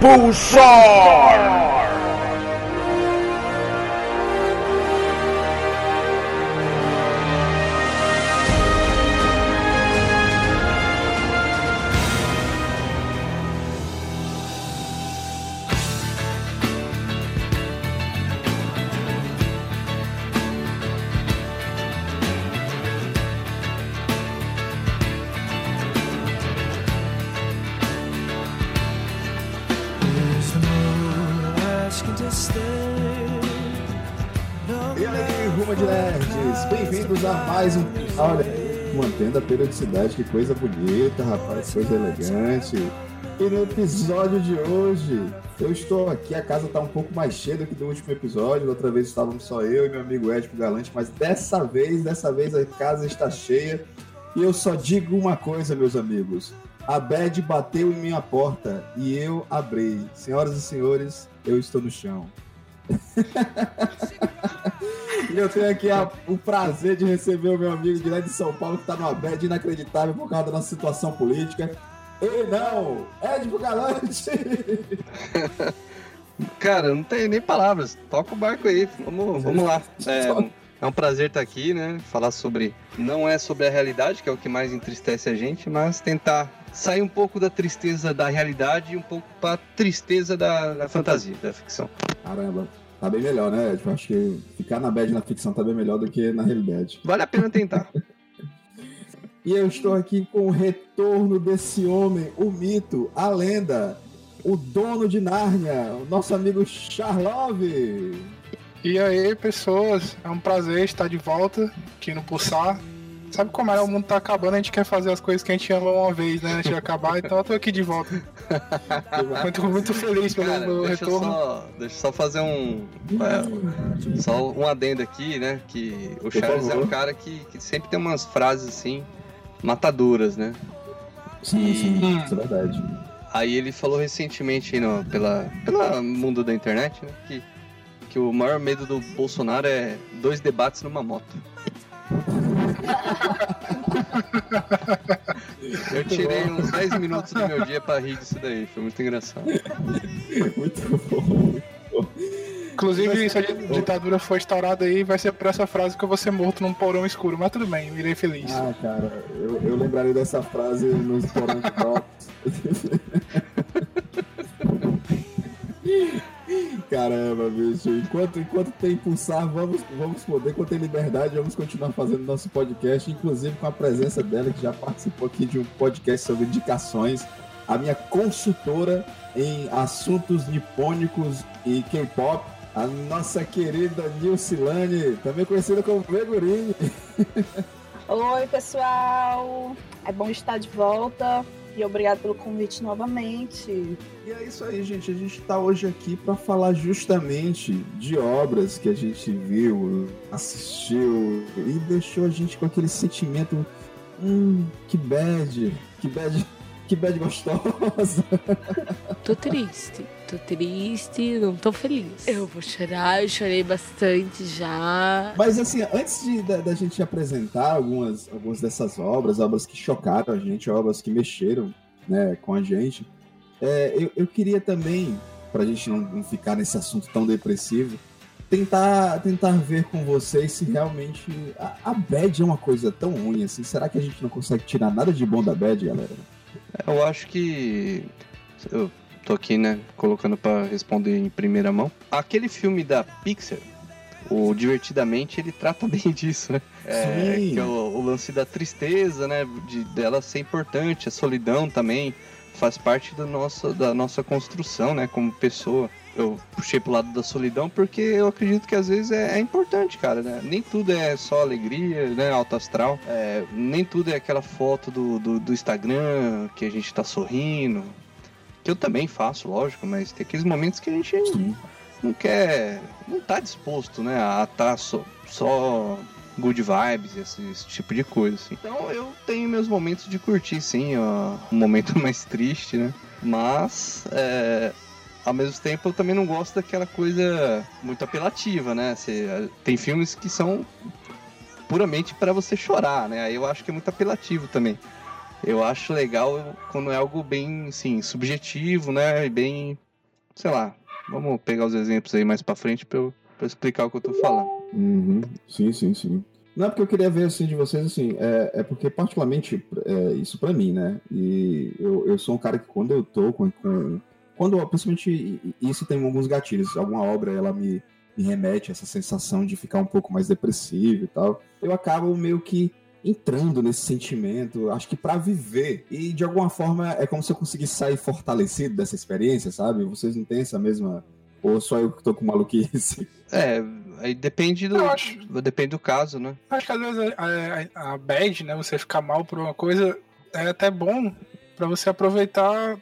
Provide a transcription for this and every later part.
Pulsar! A periodicidade, que coisa bonita, rapaz, coisa elegante. E no episódio de hoje, eu estou aqui, a casa está um pouco mais cheia do que do último episódio. Da outra vez estávamos só eu e meu amigo Edipo Galante, mas dessa vez, dessa vez a casa está cheia. E eu só digo uma coisa, meus amigos. A Bad bateu em minha porta e eu abri. Senhoras e senhores, eu estou no chão. Eu tenho aqui a- o prazer de receber o meu amigo direto de São Paulo, que está numa bad inacreditável por causa da nossa situação política. Ele não! Edipo Galante! Cara, não tem nem palavras. Toca o barco aí. Vamos, vamos lá. É, é um prazer estar aqui, né? Falar sobre. Não é sobre a realidade, que é o que mais entristece a gente, mas tentar sair um pouco da tristeza da realidade e um pouco pra tristeza da, da fantasia, da ficção. Caramba, tá bem melhor, né? Edipo? Acho que ficar na bad na ficção tá bem melhor do que na realidade. Vale a pena tentar. E eu estou aqui com o retorno desse homem, o mito, a lenda, o dono de Nárnia, o nosso amigo Charlove. E aí, pessoas, é um prazer estar de volta aqui no Pulsar. Sabe como é? O mundo tá acabando, a gente quer fazer as coisas que a gente ama uma vez, né? Antes de acabar, então eu tô aqui de volta. Muito, muito feliz pelo, Cara, pelo deixa eu, retorno. só, deixa eu só fazer um. é, só um adendo aqui, né? Que o Por Charles é um cara que, que sempre tem umas frases assim, matadoras, né? Sim, sim, Hum. isso é verdade. Aí ele falou recentemente aí no, pela, pela mundo da internet, né? Que, que o maior medo do Bolsonaro é dois debates numa moto. Eu tirei uns 10 minutos do meu dia pra rir disso daí, foi muito engraçado. Muito bom. Inclusive, se a ditadura for instaurada aí, vai ser por essa frase que eu vou ser morto num porão escuro. Mas tudo bem, irei feliz. Ah, cara, eu, eu lembrarei dessa frase nos porões de Drops. Caramba, bicho. Enquanto, enquanto tem pulsar, vamos, vamos poder. Enquanto tem liberdade, vamos continuar fazendo nosso podcast, inclusive com a presença dela, que já participou aqui de um podcast sobre indicações. A minha consultora em assuntos nipônicos e K-pop, a nossa querida Nilcilane, também conhecida como Megurini. Oi, pessoal! É bom estar de volta e obrigado pelo convite novamente. E é isso aí, gente. A gente está hoje aqui para falar justamente de obras que a gente viu, assistiu e deixou a gente com aquele sentimento. Hum, que bad, que bad, que bad gostosa. Tô triste, tô triste, não tô feliz. Eu vou chorar, eu chorei bastante já. Mas assim, antes de, da, da gente apresentar algumas, algumas dessas obras, obras que chocaram a gente, obras que mexeram né, com a gente, é, eu, eu queria também, para a gente não, não ficar nesse assunto tão depressivo, tentar, tentar ver com vocês se realmente a, a bad é uma coisa tão ruim assim. Será que a gente não consegue tirar nada de bom da bad, galera? Eu acho que. Eu tô aqui, né, colocando pra responder em primeira mão. Aquele filme da Pixar, o Divertidamente, ele trata bem disso, né? É, Sim. que é o, o lance da tristeza, né? De, dela ser importante, a solidão também faz parte do nosso, da nossa construção, né? Como pessoa. Eu puxei pro lado da solidão porque eu acredito que às vezes é, é importante, cara, né? Nem tudo é só alegria, né? Alto astral. É, nem tudo é aquela foto do, do, do Instagram que a gente tá sorrindo. Que eu também faço, lógico, mas tem aqueles momentos que a gente não quer. não tá disposto, né? A tá só, só good vibes, esse, esse tipo de coisa, assim. Então eu tenho meus momentos de curtir, sim, ó, um momento mais triste, né? Mas, é, ao mesmo tempo, eu também não gosto daquela coisa muito apelativa, né? Você, tem filmes que são puramente para você chorar, né? Aí eu acho que é muito apelativo também. Eu acho legal quando é algo bem, assim, subjetivo, né? E bem, sei lá. Vamos pegar os exemplos aí mais pra frente pra eu, explicar o que eu tô falando. Uhum. Sim, sim, sim. Não, porque eu queria ver assim de vocês, assim, é, é porque particularmente é, isso pra mim, né? E eu, eu sou um cara que quando eu tô com. com quando, principalmente, isso tem alguns gatilhos, alguma obra ela me, me remete a essa sensação de ficar um pouco mais depressivo e tal, eu acabo meio que entrando nesse sentimento, acho que pra viver. E de alguma forma é como se eu conseguisse sair fortalecido dessa experiência, sabe? Vocês não têm essa mesma. Ou só eu que tô com maluquice? É, aí depende do. Acho. Depende do caso, né? Acho que às vezes a, a, a bad, né? Você ficar mal por uma coisa é até bom pra você aproveitar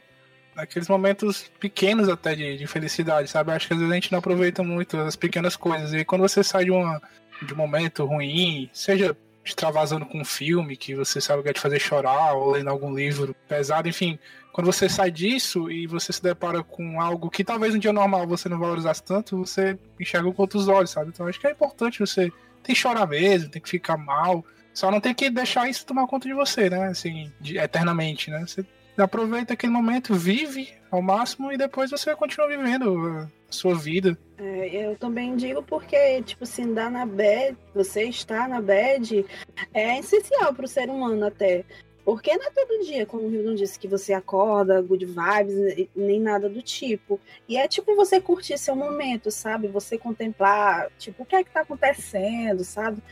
aqueles momentos pequenos até de, de felicidade, sabe? Acho que às vezes a gente não aproveita muito as pequenas coisas. E aí quando você sai de, uma, de um momento ruim, seja extravasando com um filme que você sabe que vai te fazer chorar, ou lendo algum livro pesado, enfim. Quando você sai disso e você se depara com algo que talvez um dia normal você não valorizasse tanto, você enxerga com outros olhos, sabe? Então acho que é importante você tem que chorar mesmo, tem que ficar mal. Só não tem que deixar isso tomar conta de você, né? Assim, de- eternamente, né? Você aproveita aquele momento, vive ao máximo e depois você continua vivendo a sua vida. É, eu também digo porque, tipo assim, dar na bad, você estar na bad é essencial para o ser humano até. Porque não é todo dia, como o Hildon disse, que você acorda, good vibes, nem nada do tipo. E é tipo você curtir seu momento, sabe? Você contemplar, tipo, o que é que tá acontecendo, sabe?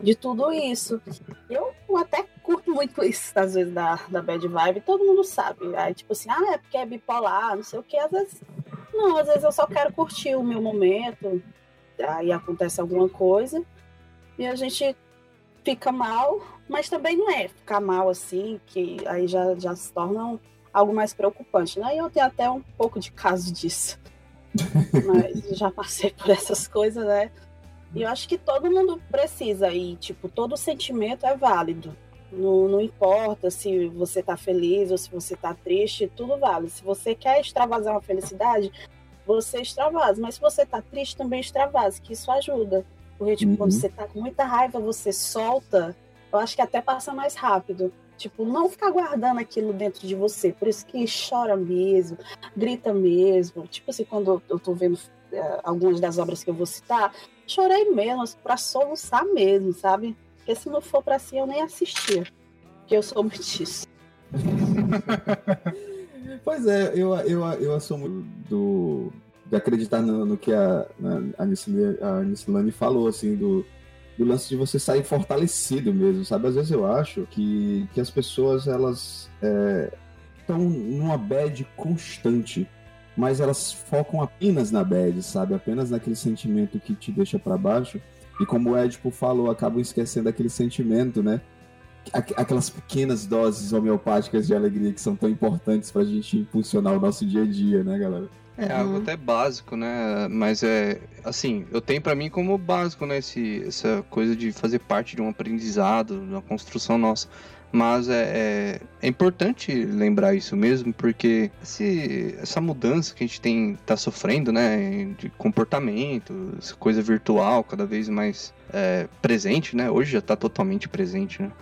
De tudo isso. Eu até curto muito isso, às vezes, da, da bad vibe, todo mundo sabe. Aí, tipo assim, ah, é porque é bipolar, não sei o que, às vezes não, às vezes eu só quero curtir o meu momento, aí acontece alguma coisa e a gente fica mal, mas também não é ficar mal assim, que aí já, já se torna algo mais preocupante, né? E eu tenho até um pouco de caso disso. Mas já passei por essas coisas, né? E eu acho que todo mundo precisa, e tipo, todo sentimento é válido. Não, não importa se você tá feliz ou se você tá triste, tudo vale. Se você quer extravasar uma felicidade, você extravasa. Mas se você tá triste, também extravase, que isso ajuda. Porque, tipo, Uhum. quando você tá com muita raiva, você solta, eu acho que até passa mais rápido. Tipo, não ficar guardando aquilo dentro de você. Por isso que chora mesmo, grita mesmo. Tipo assim, quando eu tô vendo eh, algumas das obras que eu vou citar, chorei mesmo, pra soluçar mesmo, sabe? Porque se não for pra si, eu nem assistia. Porque eu sou disso. Pois é, eu, eu, eu assumo do, de acreditar no, no que a, a, Nicilane- a falou, assim, do, do lance de você sair fortalecido mesmo, sabe? Às vezes eu acho que, que as pessoas, elas estão numa bad constante, mas elas focam apenas na bad, sabe? Apenas naquele sentimento que te deixa pra baixo. E como o Edipo falou, acabam esquecendo aquele sentimento, né? Aqu- Aquelas pequenas doses homeopáticas de alegria que são tão importantes pra gente impulsionar o nosso dia a dia, né, galera? É Uhum. algo até básico, né? Mas é assim, eu tenho pra mim como básico, né? Esse, essa coisa de fazer parte de um aprendizado, de uma construção nossa. Mas é, é, é importante lembrar isso mesmo, porque esse, essa mudança que a gente tem tá sofrendo, né? De comportamento, essa coisa virtual cada vez mais é, presente, né? Hoje já tá totalmente presente, né?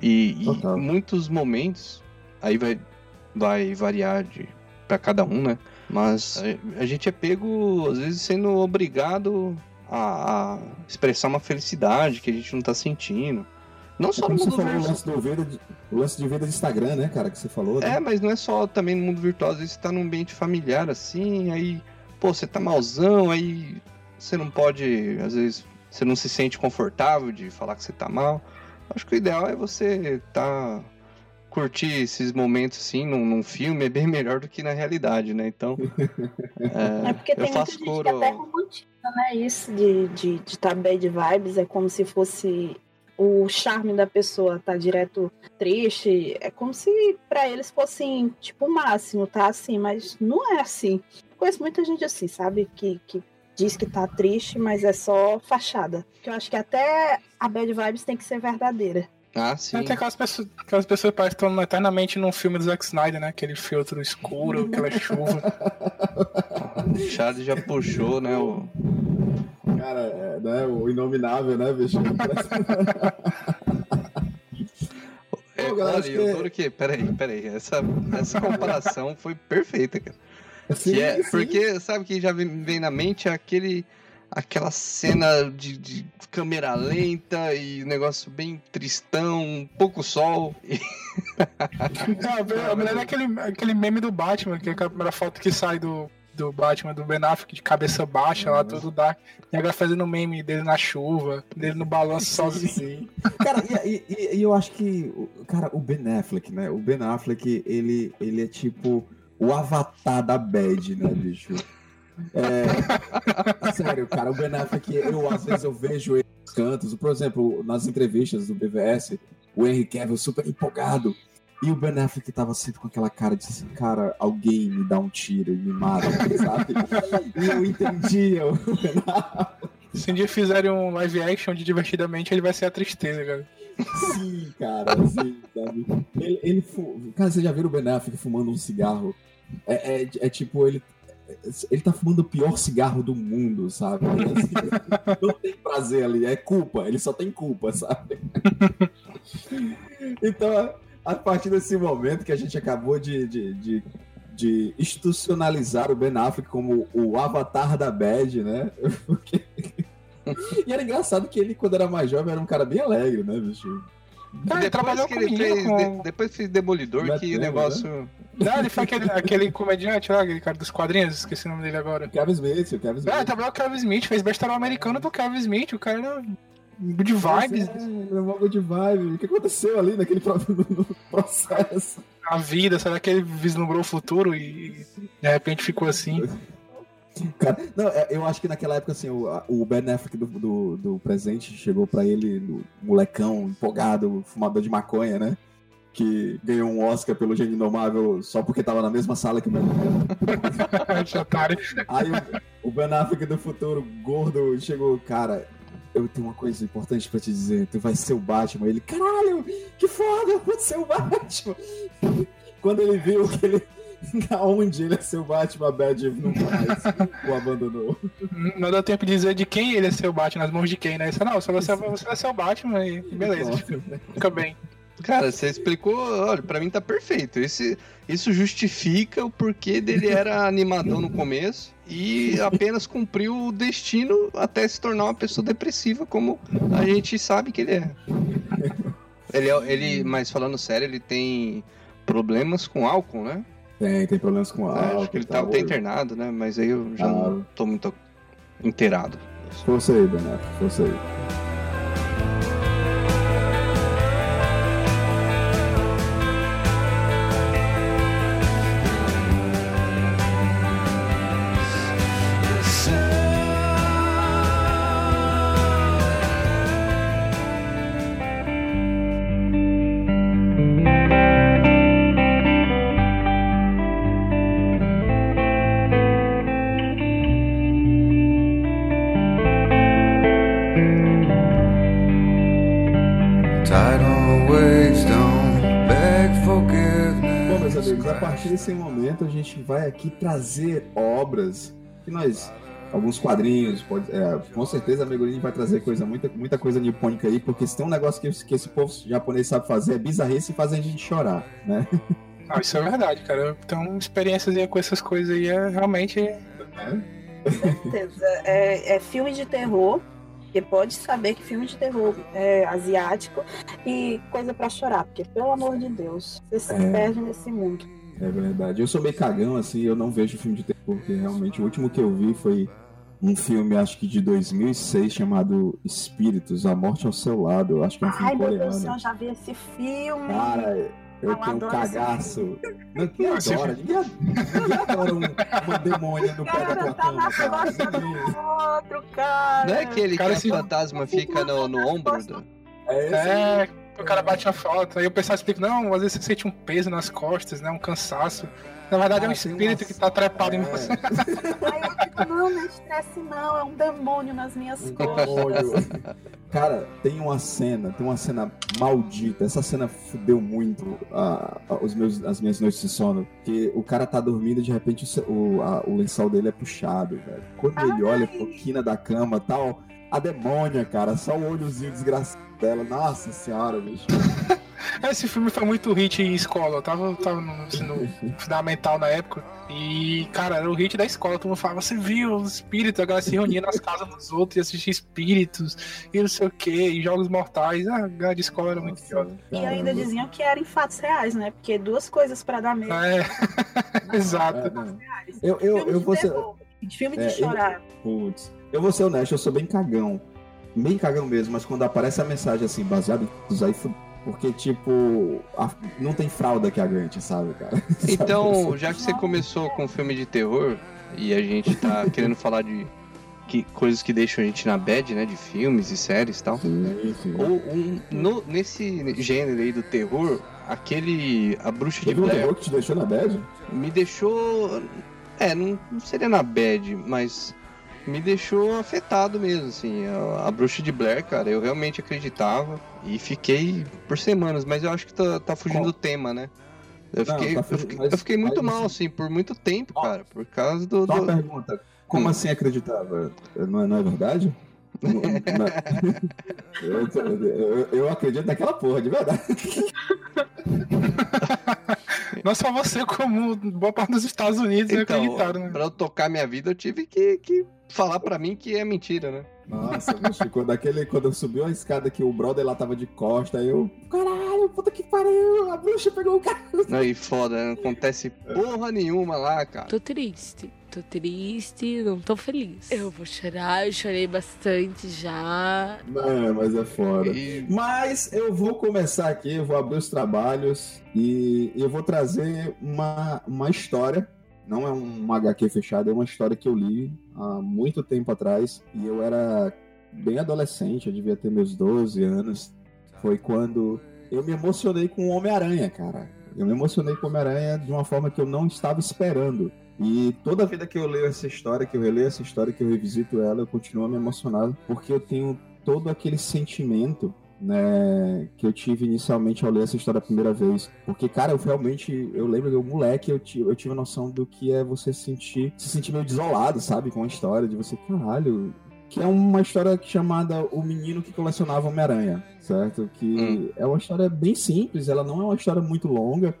E, e muitos momentos, aí vai, vai variar de para cada um, né? Mas a, a gente é pego, às vezes, sendo obrigado a, a expressar uma felicidade que a gente não tá sentindo. Não É só no você mundo falou, o virtual. lance, do de, o lance de vida de Instagram, né, cara, que você falou. né? É, mas não é só também no mundo virtual, às vezes você tá num ambiente familiar assim, aí, pô, você tá malzão, aí você não pode, às vezes, você não se sente confortável de falar que você tá mal. Acho que o ideal é você tá curtir esses momentos assim num, num filme é bem melhor do que na realidade, né? Então, É porque eu tem muita faço gente coro. que até romantiza, né? Isso de estar de, de tá bad vibes é como se fosse o charme da pessoa tá direto triste. É como se pra eles fossem, tipo, o máximo, tá? Assim, mas não é assim. Conheço muita gente assim, sabe? Que, que diz que tá triste, mas é só fachada. Que eu acho que até a bad vibes tem que ser verdadeira. Ah, sim. Tem aquelas pessoas, aquelas pessoas que parecem que estão eternamente num filme do Zack Snyder, né? Aquele filtro escuro, aquela chuva. O Charles já puxou, né? O... Cara, é, né, o inominável, né, bicho? É, Pô, galera, olha, acho eu que- adoro que. Peraí, peraí. Essa, essa comparação foi perfeita, cara. Sim, Que é, sim. porque, sabe que já vem, vem na mente aquele. Aquela cena de, de câmera lenta e negócio bem tristão, pouco sol. E- Não, eu me lembro daquele aquele meme do Batman, que é a primeira foto que sai do, do Batman, do Ben Affleck, de cabeça baixa, lá tudo dark. E agora fazendo meme dele na chuva, dele no balanço sozinho. Cara, e, e- e eu acho que, cara, o Ben Affleck, né? O Ben Affleck, ele, ele é tipo o avatar da bad, né, bicho? É, sério, cara, o Ben Affleck, eu às vezes eu vejo ele nos cantos, por exemplo, nas entrevistas do BVS, o Henry Cavill super empolgado. E o Ben Affleck tava sempre com aquela cara de assim, cara, alguém me dá um tiro e me mata, sabe? E eu entendia o Ben Affleck. Se um dia fizerem um live action de divertidamente, ele vai ser a tristeza, cara. Sim, cara, sim, sabe? Ele, ele fu- Cara, você já viu o Ben Affleck fumando um cigarro? É, é, é tipo, ele. Ele tá fumando o pior cigarro do mundo, sabe? Assim, não tem prazer ali, é culpa, ele só tem culpa, sabe? Então, a partir desse momento que a gente acabou de, de, de, de institucionalizar o Ben Affleck como o avatar da bad, né? Porque- E era engraçado que ele, quando era mais jovem, era um cara bem alegre, né, bicho? Ele trabalhou que ele comigo, fez, com- de- depois fez Demolidor, que o negócio. Não, ele foi aquele, aquele comediante lá, aquele cara dos quadrinhos, esqueci o nome dele agora. O Kevin Smith, o Kevin Smith. Ah, ele trabalhou com o Kevin Smith, fez best-seller americano do Kevin Smith, o cara era good vibes, É, levou de vibe. O que aconteceu ali naquele processo? a vida, será que ele vislumbrou o futuro e de repente ficou assim? Cara, não, é, eu acho que naquela época, assim, o, o Ben Affleck do, do, do presente chegou pra ele, no molecão, empolgado, fumador de maconha, né? Que ganhou um Oscar pelo Gênio Indomável só porque tava na mesma sala que o Ben Affleck. Aí o, o Ben Affleck do futuro, gordo, chegou, cara, eu tenho uma coisa importante pra te dizer, tu vai ser o Batman. Ele, caralho, que foda, eu vou ser o Batman. Quando ele viu que ele, aonde ele ia ser o Batman, a Bad não mais o abandonou. Não deu tempo de dizer de quem ele é seu Batman, nas mãos de quem, né? Isso, não, só você, você vai ser o Batman e beleza, Nossa. fica, fica bem. Cara, você explicou, olha, pra mim tá perfeito. Esse, isso justifica o porquê dele era animadão no começo e apenas cumpriu o destino até se tornar uma pessoa depressiva, como a gente sabe que ele é. Ele, é- ele mas falando sério, ele tem problemas com álcool, né? Tem, tem problemas com É, álcool. acho que ele tá, tá, tá internado, né? Mas aí eu já Ah. não tô muito inteirado. Força aí, Affleck, força aí. Gente vai aqui trazer obras que nós. Alguns quadrinhos, pode, é, com certeza a Megurine vai trazer coisa, muita, muita coisa nipônica aí, porque se tem um negócio que, que esse povo japonês sabe fazer é bizarrice e fazer a gente chorar, né? Ah, isso é verdade, cara. Então, experiências com essas coisas aí é realmente. certeza. É, é filme de terror, porque pode saber que filme de terror é asiático e coisa pra chorar, porque pelo amor de Deus, você se É. perde nesse mundo. É verdade. Eu sou meio cagão, assim, eu não vejo filme de terror, porque realmente o último que eu vi foi um filme, acho que de 2006, chamado Espíritos, A Morte ao Seu Lado. Eu acho que é um filme Ai, meu Deus do céu, coreano. eu já vi esse filme. Cara, eu Eu tenho um cagaço. Não, quem adora? Ninguém, ninguém adora um, uma demônia no pé da Cara, tua tá cama, cara. outro, cara. Não é aquele Cara, que esse- o fantasma fica no, no ombro do. É esse É, o cara bate a foto. Aí o pessoal explica, não, às vezes você sente um peso nas costas, né? Um cansaço. Na verdade é um Ah, espírito que tá trepado em É. você. Aí eu fico, não, não é estresse não, é um demônio nas minhas costas. demônio. Cara, tem uma cena, tem uma cena maldita. Essa cena fudeu muito ah, ah, os meus, as minhas noites de sono. Que o cara tá dormindo e de repente o, o, a- o lençol dele é puxado, velho. Quando ele olha quina da cama tal, a demônia, cara, só o olhozinho desgraçado dela. Nossa senhora, bicho. Esse filme foi muito hit em escola. Eu tava, eu tava no ensino fundamental na época. E, cara, era o hit da escola. Todo mundo falava, você viu os espíritos? A galera se reunia nas casas dos outros e assistia espíritos e não sei o que, e jogos mortais. Ah, a galera de escola era muito idiota. E ainda diziam que era em fatos reais, né? Porque duas coisas pra dar medo. É, exato. É. Eu, eu, Filme eu de vou ser. terror, filme de É, eu- chorar. Putz. Eu vou ser honesto, eu sou bem cagão. Bem cagão mesmo, mas quando aparece a mensagem assim, baseada em aí porque, tipo, a- não tem fralda que aguente, sabe, cara? Então, Sabe? já que você começou com filme de terror e a gente tá querendo falar de que, coisas que deixam a gente na bad, né? De filmes e séries e tal. Sim, sim. Ou um, no- nesse gênero aí do terror, aquele. A Bruxa de Teve um Blair terror que te deixou na bad? me deixou. É, não, não seria na bad, mas me deixou afetado mesmo, assim. A, a Bruxa de Blair, cara, eu realmente acreditava e fiquei por semanas, mas eu acho que tá, tá fugindo do tema, né? Eu Não, fiquei, tá eu fugindo, fiquei, mas- eu fiquei muito mas, mal, assim- por muito tempo, cara, por causa do. Só uma do- pergunta. Como Hum. assim acreditava? Não é, não é verdade? Eu, eu- eu acredito naquela porra, de verdade. Não só você, como boa parte dos Estados Unidos Então, acreditaram, né? pra eu tocar minha vida, eu tive que, que falar pra mim que é mentira, né? Nossa, bicho, quando, aquele, quando subiu a escada que o brother lá tava de costa, aí eu. Caralho, puta que pariu, a bruxa pegou o cara. Aí foda, não acontece porra nenhuma lá, cara. Tô triste. Tô triste, não tô feliz. Eu vou chorar, eu chorei bastante já. Não, mas é foda. E Mas eu vou começar aqui, eu vou abrir os trabalhos e eu vou trazer uma, uma história. Não é um HQ fechado, é uma história que eu li há muito tempo atrás. E eu era bem adolescente, eu devia ter meus 12 anos. Foi quando eu me emocionei com o Homem-Aranha, cara. Eu me emocionei com o Homem-Aranha de uma forma que eu não estava esperando. E toda vida que eu leio essa história, que eu releio essa história, que eu revisito ela, eu continuo me emocionado, porque eu tenho todo aquele sentimento né, que eu tive inicialmente ao ler essa história a primeira vez. Porque, cara, eu realmente, eu lembro que eu moleque, eu, ti- eu tive a noção do que é você sentir, se sentir meio desolado, sabe, com a história, de você, caralho, que é uma história chamada O Menino que Colecionava Homem-Aranha, certo? Que Hum. é uma história bem simples, ela não é uma história muito longa,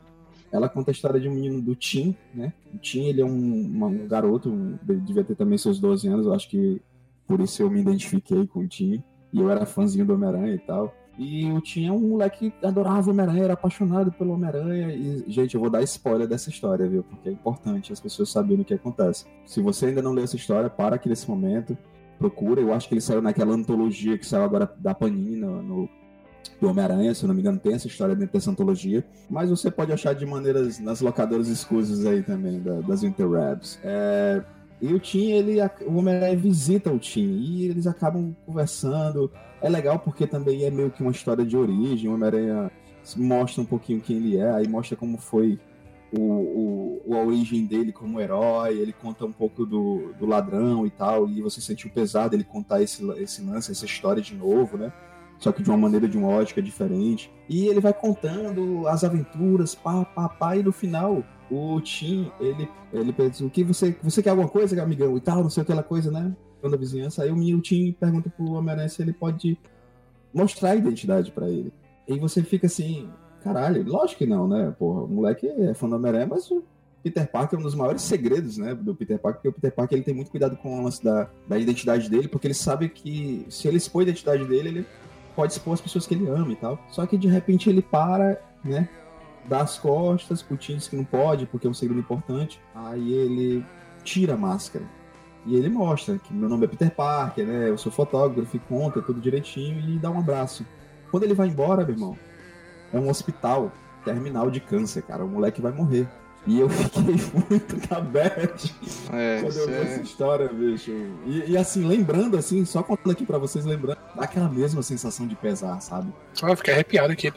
ela conta a história de um menino do Tim, né? O Tim, ele é um, uma- um garoto, um- devia ter também seus 12 anos, eu acho que por isso eu me identifiquei com o Tim. E eu era fãzinho do Homem-Aranha e tal. E o Tim é um moleque que adorava o Homem-Aranha, era apaixonado pelo Homem-Aranha. E, gente, eu vou dar spoiler dessa história, viu? Porque é importante as pessoas saberem o que acontece. Se você ainda não leu essa história, para aqui nesse momento, procura. Eu acho que ele saiu naquela antologia que saiu agora da Panini, no, no- do Homem-Aranha, se eu não me engano, tem essa história dentro dessa antologia. Mas você pode achar de maneiras nas locadoras escusas aí também, da- das Interwebs. É, e o Tim, ele, o Homem-Aranha visita o Tim e eles acabam conversando. É legal porque também é meio que uma história de origem. O Homem-Aranha mostra um pouquinho quem ele é, aí mostra como foi o, o- a origem dele como herói. Ele conta um pouco do, do ladrão e tal. E você sentiu pesado ele contar esse, esse lance, essa história de novo, né? Só que de uma maneira, de uma ótica diferente. E ele vai contando as aventuras, pá, pá, pá, e no final o Tim, ele, ele pensa, o que você, você quer alguma coisa, amigão? E tal, não sei aquela coisa, né? Quando a vizinhança, aí o Tim pergunta pro Homem-Aranha se ele pode mostrar a identidade pra ele. E você fica assim, caralho, lógico que não, né? Porra, o moleque é fã do Homem-Aranha, mas o Peter Parker é um dos maiores segredos, né, do Peter Parker, porque o Peter Parker ele tem muito cuidado com o lance da, da identidade dele, porque ele sabe que se ele expor a identidade dele, ele pode expor as pessoas que ele ama e tal. Só que de repente ele para, né, dá as costas, diz que não pode, porque é um segredo importante. Aí ele tira a máscara. E ele mostra que meu nome é Peter Parker, né? Eu sou fotógrafo conta tudo direitinho e dá um abraço. Quando ele vai embora, meu irmão, é um hospital terminal de câncer, cara. O moleque vai morrer. E eu fiquei muito na bad É, quando eu vi essa é... história, bicho. E, e assim, lembrando, assim, só contando aqui pra vocês, lembrando, dá aquela mesma sensação de pesar, sabe? Ah, eu fiquei arrepiado aqui.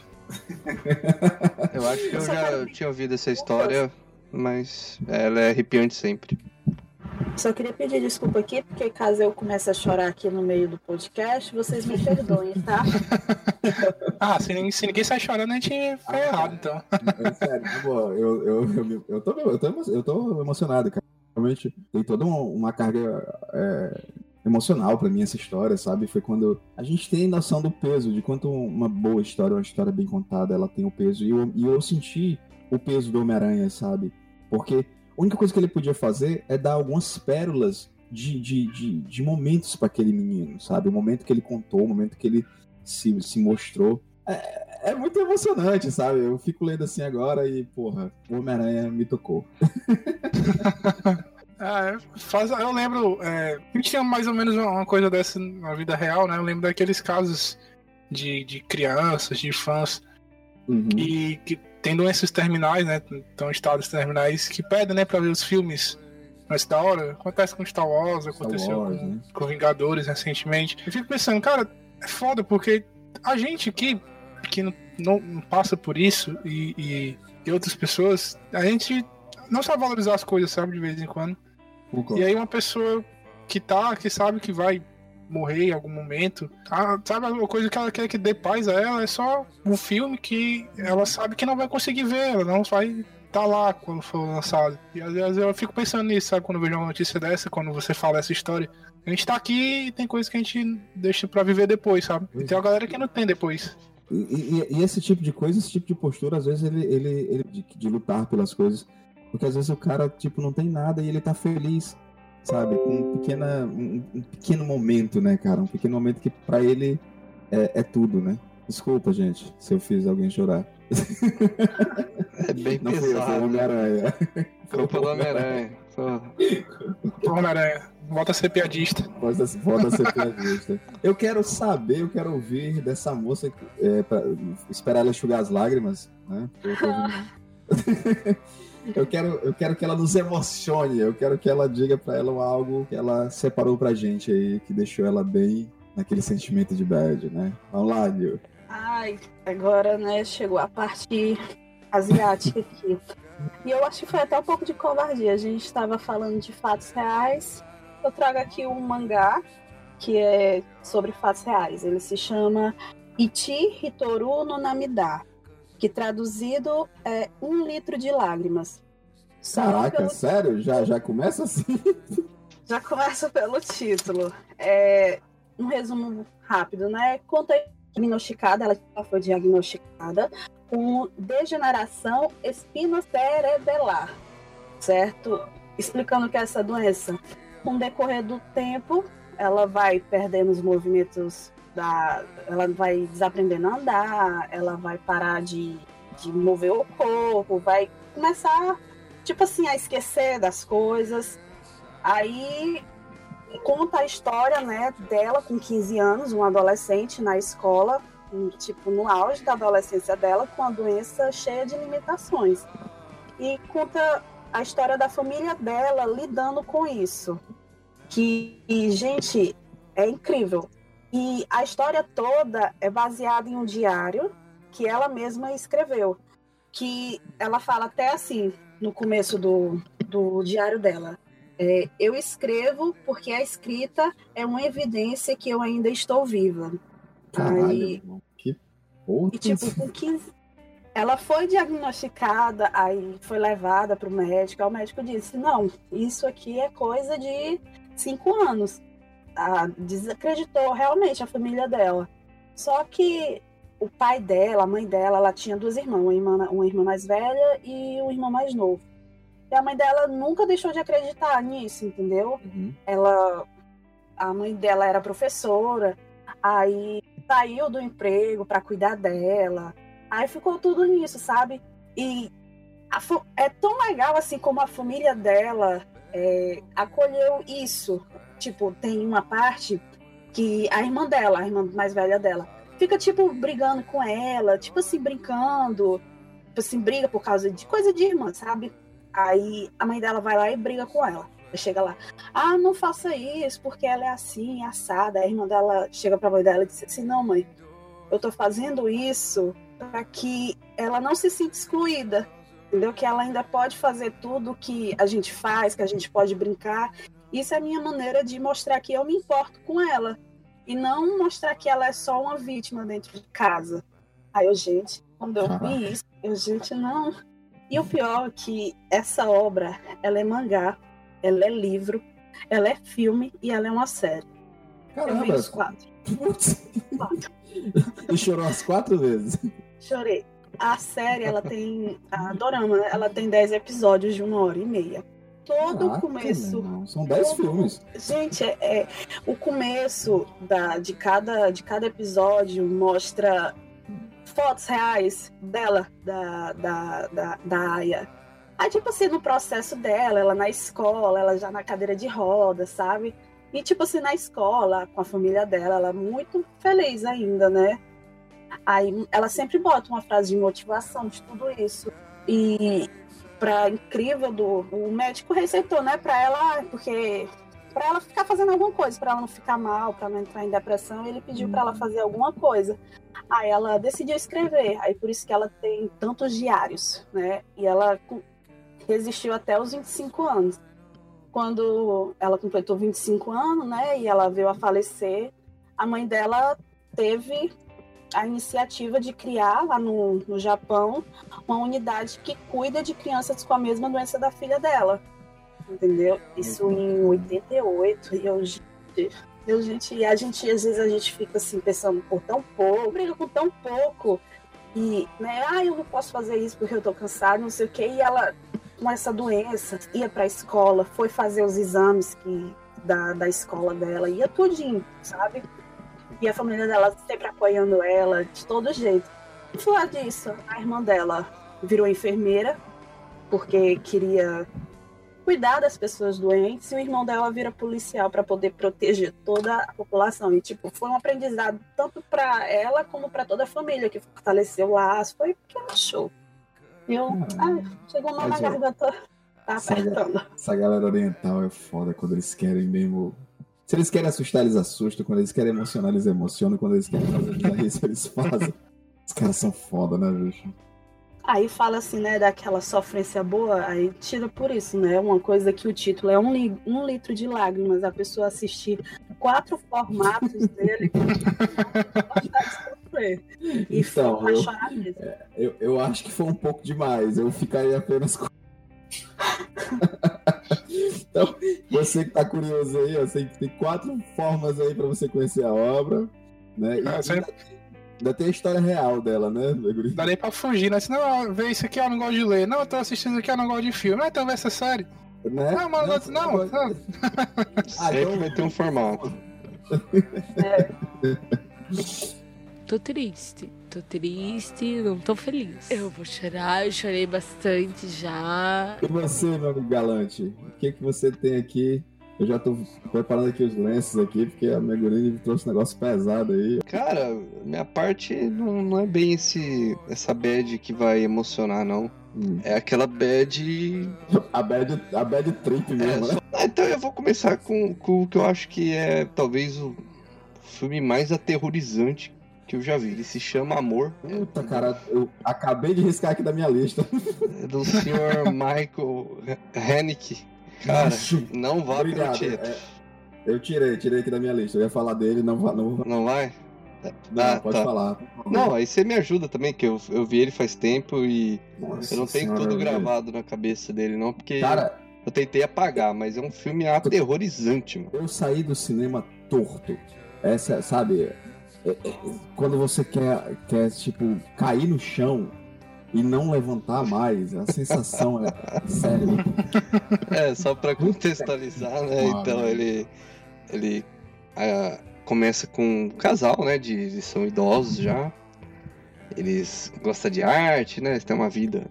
Eu acho que eu já quero- tinha ouvido essa história, mas ela é arrepiante sempre. Só queria pedir desculpa aqui, porque caso eu comece a chorar aqui no meio do podcast, vocês me perdoem, tá? Ah, se, ninguém- se ninguém sai chorando, a gente foi errado, então. É sério, na boa, eu, eu, eu, me- eu, tô, eu, tô, eu tô emocionado, cara. Realmente tem toda uma, carga é, emocional pra mim essa história, sabe? Foi quando a gente tem noção do peso, de quanto uma boa história, uma história bem contada, ela tem o peso. E eu, e eu senti o peso do Homem-Aranha, sabe? Porque a única coisa que ele podia fazer é dar algumas pérolas de, de, de, de momentos pra aquele menino, sabe? O momento que ele contou, o momento que ele se, se mostrou. É, é muito emocionante, sabe? Eu fico lendo assim agora e, porra, o Homem-Aranha me tocou. Ah, é, faz, eu lembro, é, a gente tinha mais ou menos uma, uma coisa dessa na vida real, né? Eu lembro daqueles casos de, de crianças, de fãs, Uhum. e que tem doenças terminais, né? Estão em estados terminais que pedem, né, pra ver os filmes. Mas da hora, acontece com Star Wars, Star aconteceu Wars, com, né? com Vingadores recentemente. Eu fico pensando, cara, é foda, porque a gente aqui, que não, não- não passa por isso, e, e, e outras pessoas, a gente não sabe valorizar as coisas, sabe, de vez em quando. Concordo. E aí uma pessoa que tá, que sabe que vai morrer em algum momento, ah, sabe, a coisa que ela quer que dê paz a ela é só um filme que ela sabe que não vai conseguir ver, ela não vai tá lá quando for lançado. E às vezes eu fico pensando nisso, sabe, quando eu vejo uma notícia dessa, quando você fala essa história. A gente tá aqui e tem coisas que a gente deixa pra viver depois, sabe? E tem uma galera que não tem depois. E, e- e esse tipo de coisa, esse tipo de postura, às vezes ele, ele, ele de, de lutar pelas coisas, porque às vezes o cara tipo não tem nada e ele tá feliz, sabe, com um, pequena, um, um pequeno momento, né, cara, um pequeno momento que pra ele é, é tudo, né? Desculpa, gente, se eu fiz alguém chorar. É bem Não fui eu, foi o pesado. Homem-Aranha. Culpa do Homem-Aranha. Pô, Homem-Aranha, volta a ser piadista. Volta, volta a ser piadista. Eu quero saber, eu quero ouvir dessa moça, é, pra esperar ela enxugar as lágrimas, né? eu tô ouvindo- Eu quero, eu quero que ela nos emocione, eu quero que ela diga pra ela algo que ela separou pra gente aí, que deixou ela bem naquele sentimento de bad, né? Vamos lá, Nil. Ai, agora, né, chegou a parte asiática aqui. E eu acho que foi até um pouco de covardia. A gente estava falando de fatos reais. Eu trago aqui um mangá que é sobre fatos reais. Ele se chama Ichi Hitoru no Namida, que traduzido é um litro de lágrimas. Caraca, pelo- sério? Já, já começa assim? já começa pelo título. É, um resumo rápido, né? Conta diagnosticada, ela foi diagnosticada com degeneração espinocerebelar, certo? Explicando que é essa doença. Com o decorrer do tempo, ela vai perdendo os movimentos da. Ela vai desaprendendo a andar, ela vai parar de, de mover o corpo, vai começar, tipo assim, a esquecer das coisas. Aí conta a história, né, dela com 15 anos, uma adolescente na escola, tipo, no auge da adolescência dela, com a doença cheia de limitações. E conta a história da família dela lidando com isso. Que, gente, é incrível. E a história toda é baseada em um diário que ela mesma escreveu. Que ela fala até assim, no começo do, do diário dela. É, eu escrevo porque a escrita é uma evidência que eu ainda estou viva. Caralho, Aí. Que porra. e tipo, com 15. Ela foi diagnosticada, aí foi levada para o médico. Aí o médico disse: Não, isso aqui é coisa de cinco anos. Ah, desacreditou realmente a família dela. Só que o pai dela, a mãe dela, ela tinha duas irmãs, uma irmã, uma irmã mais velha e um irmão mais novo. E a mãe dela nunca deixou de acreditar nisso, entendeu? Uhum. ela a mãe dela era professora, aí saiu do emprego para cuidar dela. Aí ficou tudo nisso, sabe? E a é tão legal assim como a família dela é, acolheu isso. Tipo, tem uma parte que a irmã dela, a irmã mais velha dela, fica tipo brigando com ela, tipo assim, brincando, tipo assim, briga por causa de coisa de irmã, sabe? Aí a mãe dela vai lá e briga com ela. Chega lá, ah, não faça isso, porque ela é assim, assada. Aí a irmã dela chega pra mãe dela e diz assim: Não, mãe, eu tô fazendo isso para que ela não se sinta excluída, entendeu? Que ela ainda pode fazer tudo que a gente faz, que a gente pode brincar. Isso é a minha maneira de mostrar que eu me importo com ela e não mostrar que ela é só uma vítima dentro de casa. Aí eu, gente, quando eu vi isso, eu, gente, não. E o pior é que essa obra, ela é mangá, ela é livro, ela é filme e ela é uma série. Eu vi Caramba, os quatro. putz. quatro. e chorou as quatro vezes. Chorei. A série, ela tem. A Dorama? Ela tem 10 episódios de uma hora e meia. Todo o Caraca, começo. meu irmão, São dez todo- filmes. Gente, é, é- o começo da, de, cada, de cada episódio mostra fotos reais dela, da, da, da, da Aya. Aí, tipo assim, no processo dela, ela na escola, ela já na cadeira de roda, sabe? E, tipo assim, na escola, com a família dela, ela muito feliz ainda, né? Aí ela sempre bota uma frase de motivação de tudo isso. E pra incrível do o médico receitou, né, para ela, porque para ela ficar fazendo alguma coisa, para ela não ficar mal, para não entrar em depressão, ele pediu para ela fazer alguma coisa. Aí ela decidiu escrever, aí por isso que ela tem tantos diários, né? E ela resistiu até os 25 anos. Quando ela completou 25 anos, né, e ela veio a falecer, a mãe dela teve a iniciativa de criar lá no, no Japão uma unidade que cuida de crianças com a mesma doença da filha dela. Entendeu? Isso em 88. E eu, eu, gente, a gente, às vezes, a gente fica assim, pensando por tão pouco, briga com tão pouco. E, né, ah, eu não posso fazer isso porque eu tô cansada, não sei o quê. E ela, com essa doença, ia pra escola, foi fazer os exames que, da, da escola dela, ia tudinho, sabe? E a família dela sempre apoiando ela de todo jeito. E falar disso, a irmã dela virou enfermeira porque queria cuidar das pessoas doentes e o irmão dela vira policial para poder proteger toda a população. E tipo, foi um aprendizado tanto para ela como para toda a família que fortaleceu o laço. Foi um pequeno show. Eu, ai, chegou uma na garganta, tá apertando. Essa galera oriental é foda quando eles querem mesmo. Se eles querem assustar, eles assustam. Quando eles querem emocionar, eles emocionam. Quando eles querem fazer bizarrice, eles fazem. Os caras são foda, né, bicho? Aí fala assim, né, daquela sofrência boa, aí tira por isso, né? Uma coisa que o título é um, li- um litro de lágrimas, a pessoa assistir quatro formatos dele. E Então, eu- mesmo. Eu, eu acho que foi um pouco demais. Eu ficaria apenas com. Então, você que tá curioso aí, ó, sei que tem quatro formas aí pra você conhecer a obra, né? E, É, você- ainda, tem- ainda tem a história real dela, né? Dá nem pra fugir, né? Se não, vê isso aqui, eu não gosto de ler. Não, eu tô assistindo isso aqui, eu não gosto de filme. Ah, então vê essa série. Né? Não, mas não, não, agora- não. Ah, então- vai ter um formato. É, Tô triste. Tô triste, não tô feliz. Eu vou chorar, eu chorei bastante já. E você, meu amigo galante? O que que você tem aqui? Eu já tô preparando aqui os lenços aqui, porque a Megurini me trouxe um negócio pesado aí. Cara, minha parte não, não é bem esse essa bad que vai emocionar, não. Hum. É aquela bad. A bad, a bad trip É, mesmo, né? só- Ah, então eu vou começar com, com o que eu acho que é talvez o filme mais aterrorizante que eu já vi. Ele se chama Amor. Puta, cara, eu acabei de riscar aqui da minha lista. É do senhor Michael Haneke. Cara, não vá Obrigado, pelo título. é- Eu tirei, tirei aqui da minha lista. Eu ia falar dele, não, va- não, Não vai? não Ah, pode tá. falar. Não, aí você me ajuda também, que eu, eu vi ele faz tempo e Nossa eu não tenho senhora, tudo gravado na cabeça dele, não, porque Cara, eu tentei apagar, mas é um filme aterrorizante, mano. eu saí do cinema torto. Essa, sabe? É- é- quando você quer, quer, tipo, cair no chão e não levantar mais, a sensação é. Sério. É, só pra contextualizar, né? Ah, Então ele. Ele ah, começa com um casal, né? De, eles são idosos já. Eles gostam de arte, né? Eles têm uma vida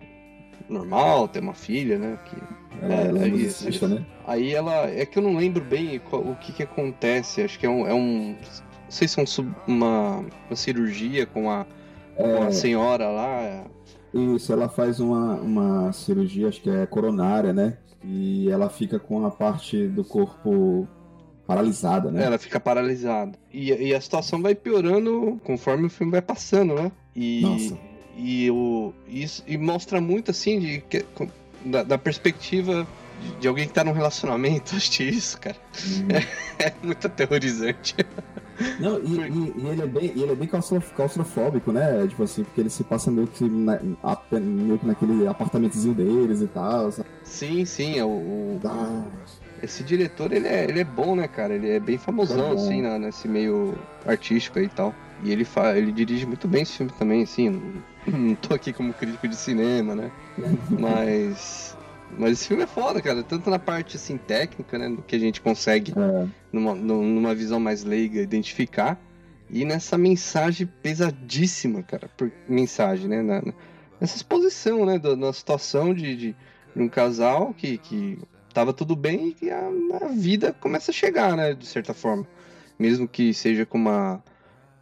normal, tem uma filha, né? Que... É, É, ela é é musicista, isso. né? Aí ela. É que eu não lembro bem o que que acontece. Acho que é um. É um não sei se é um uma, uma cirurgia com a, com É, a senhora lá. Isso, ela faz uma, uma cirurgia, acho que é coronária, né? E ela fica com a parte do corpo paralisada, né? Ela fica paralisada. E, e a situação vai piorando conforme o filme vai passando, né? E, Nossa. e, o, isso, e mostra muito assim de, que- da, da perspectiva de, de alguém que tá num relacionamento. Acho isso, cara. Hum. É muito aterrorizante. Não, e, e- e ele é bem, ele é bem claustro- claustrofóbico, né? Tipo assim, porque ele se passa meio que, na, a- meio que naquele apartamentozinho deles e tal. sabe? Sim, sim. é o, o- Ah, esse diretor, ele é, ele é bom, né, cara? Ele é bem famosão, É assim, na- nesse meio artístico aí e tal. E ele, fa ele dirige muito bem esse filme também, assim. Não, não tô aqui como crítico de cinema, né? Mas. Mas esse filme é foda, cara. Tanto na parte, assim, técnica, né? Do que a gente consegue, é, numa, nu- numa visão mais leiga, identificar. E nessa mensagem pesadíssima, cara. Por mensagem, né? Na, nessa exposição, né? Da, na situação de, de, de um casal que, que tava tudo bem e que a, a vida começa a chegar, né? De certa forma. Mesmo que seja com uma,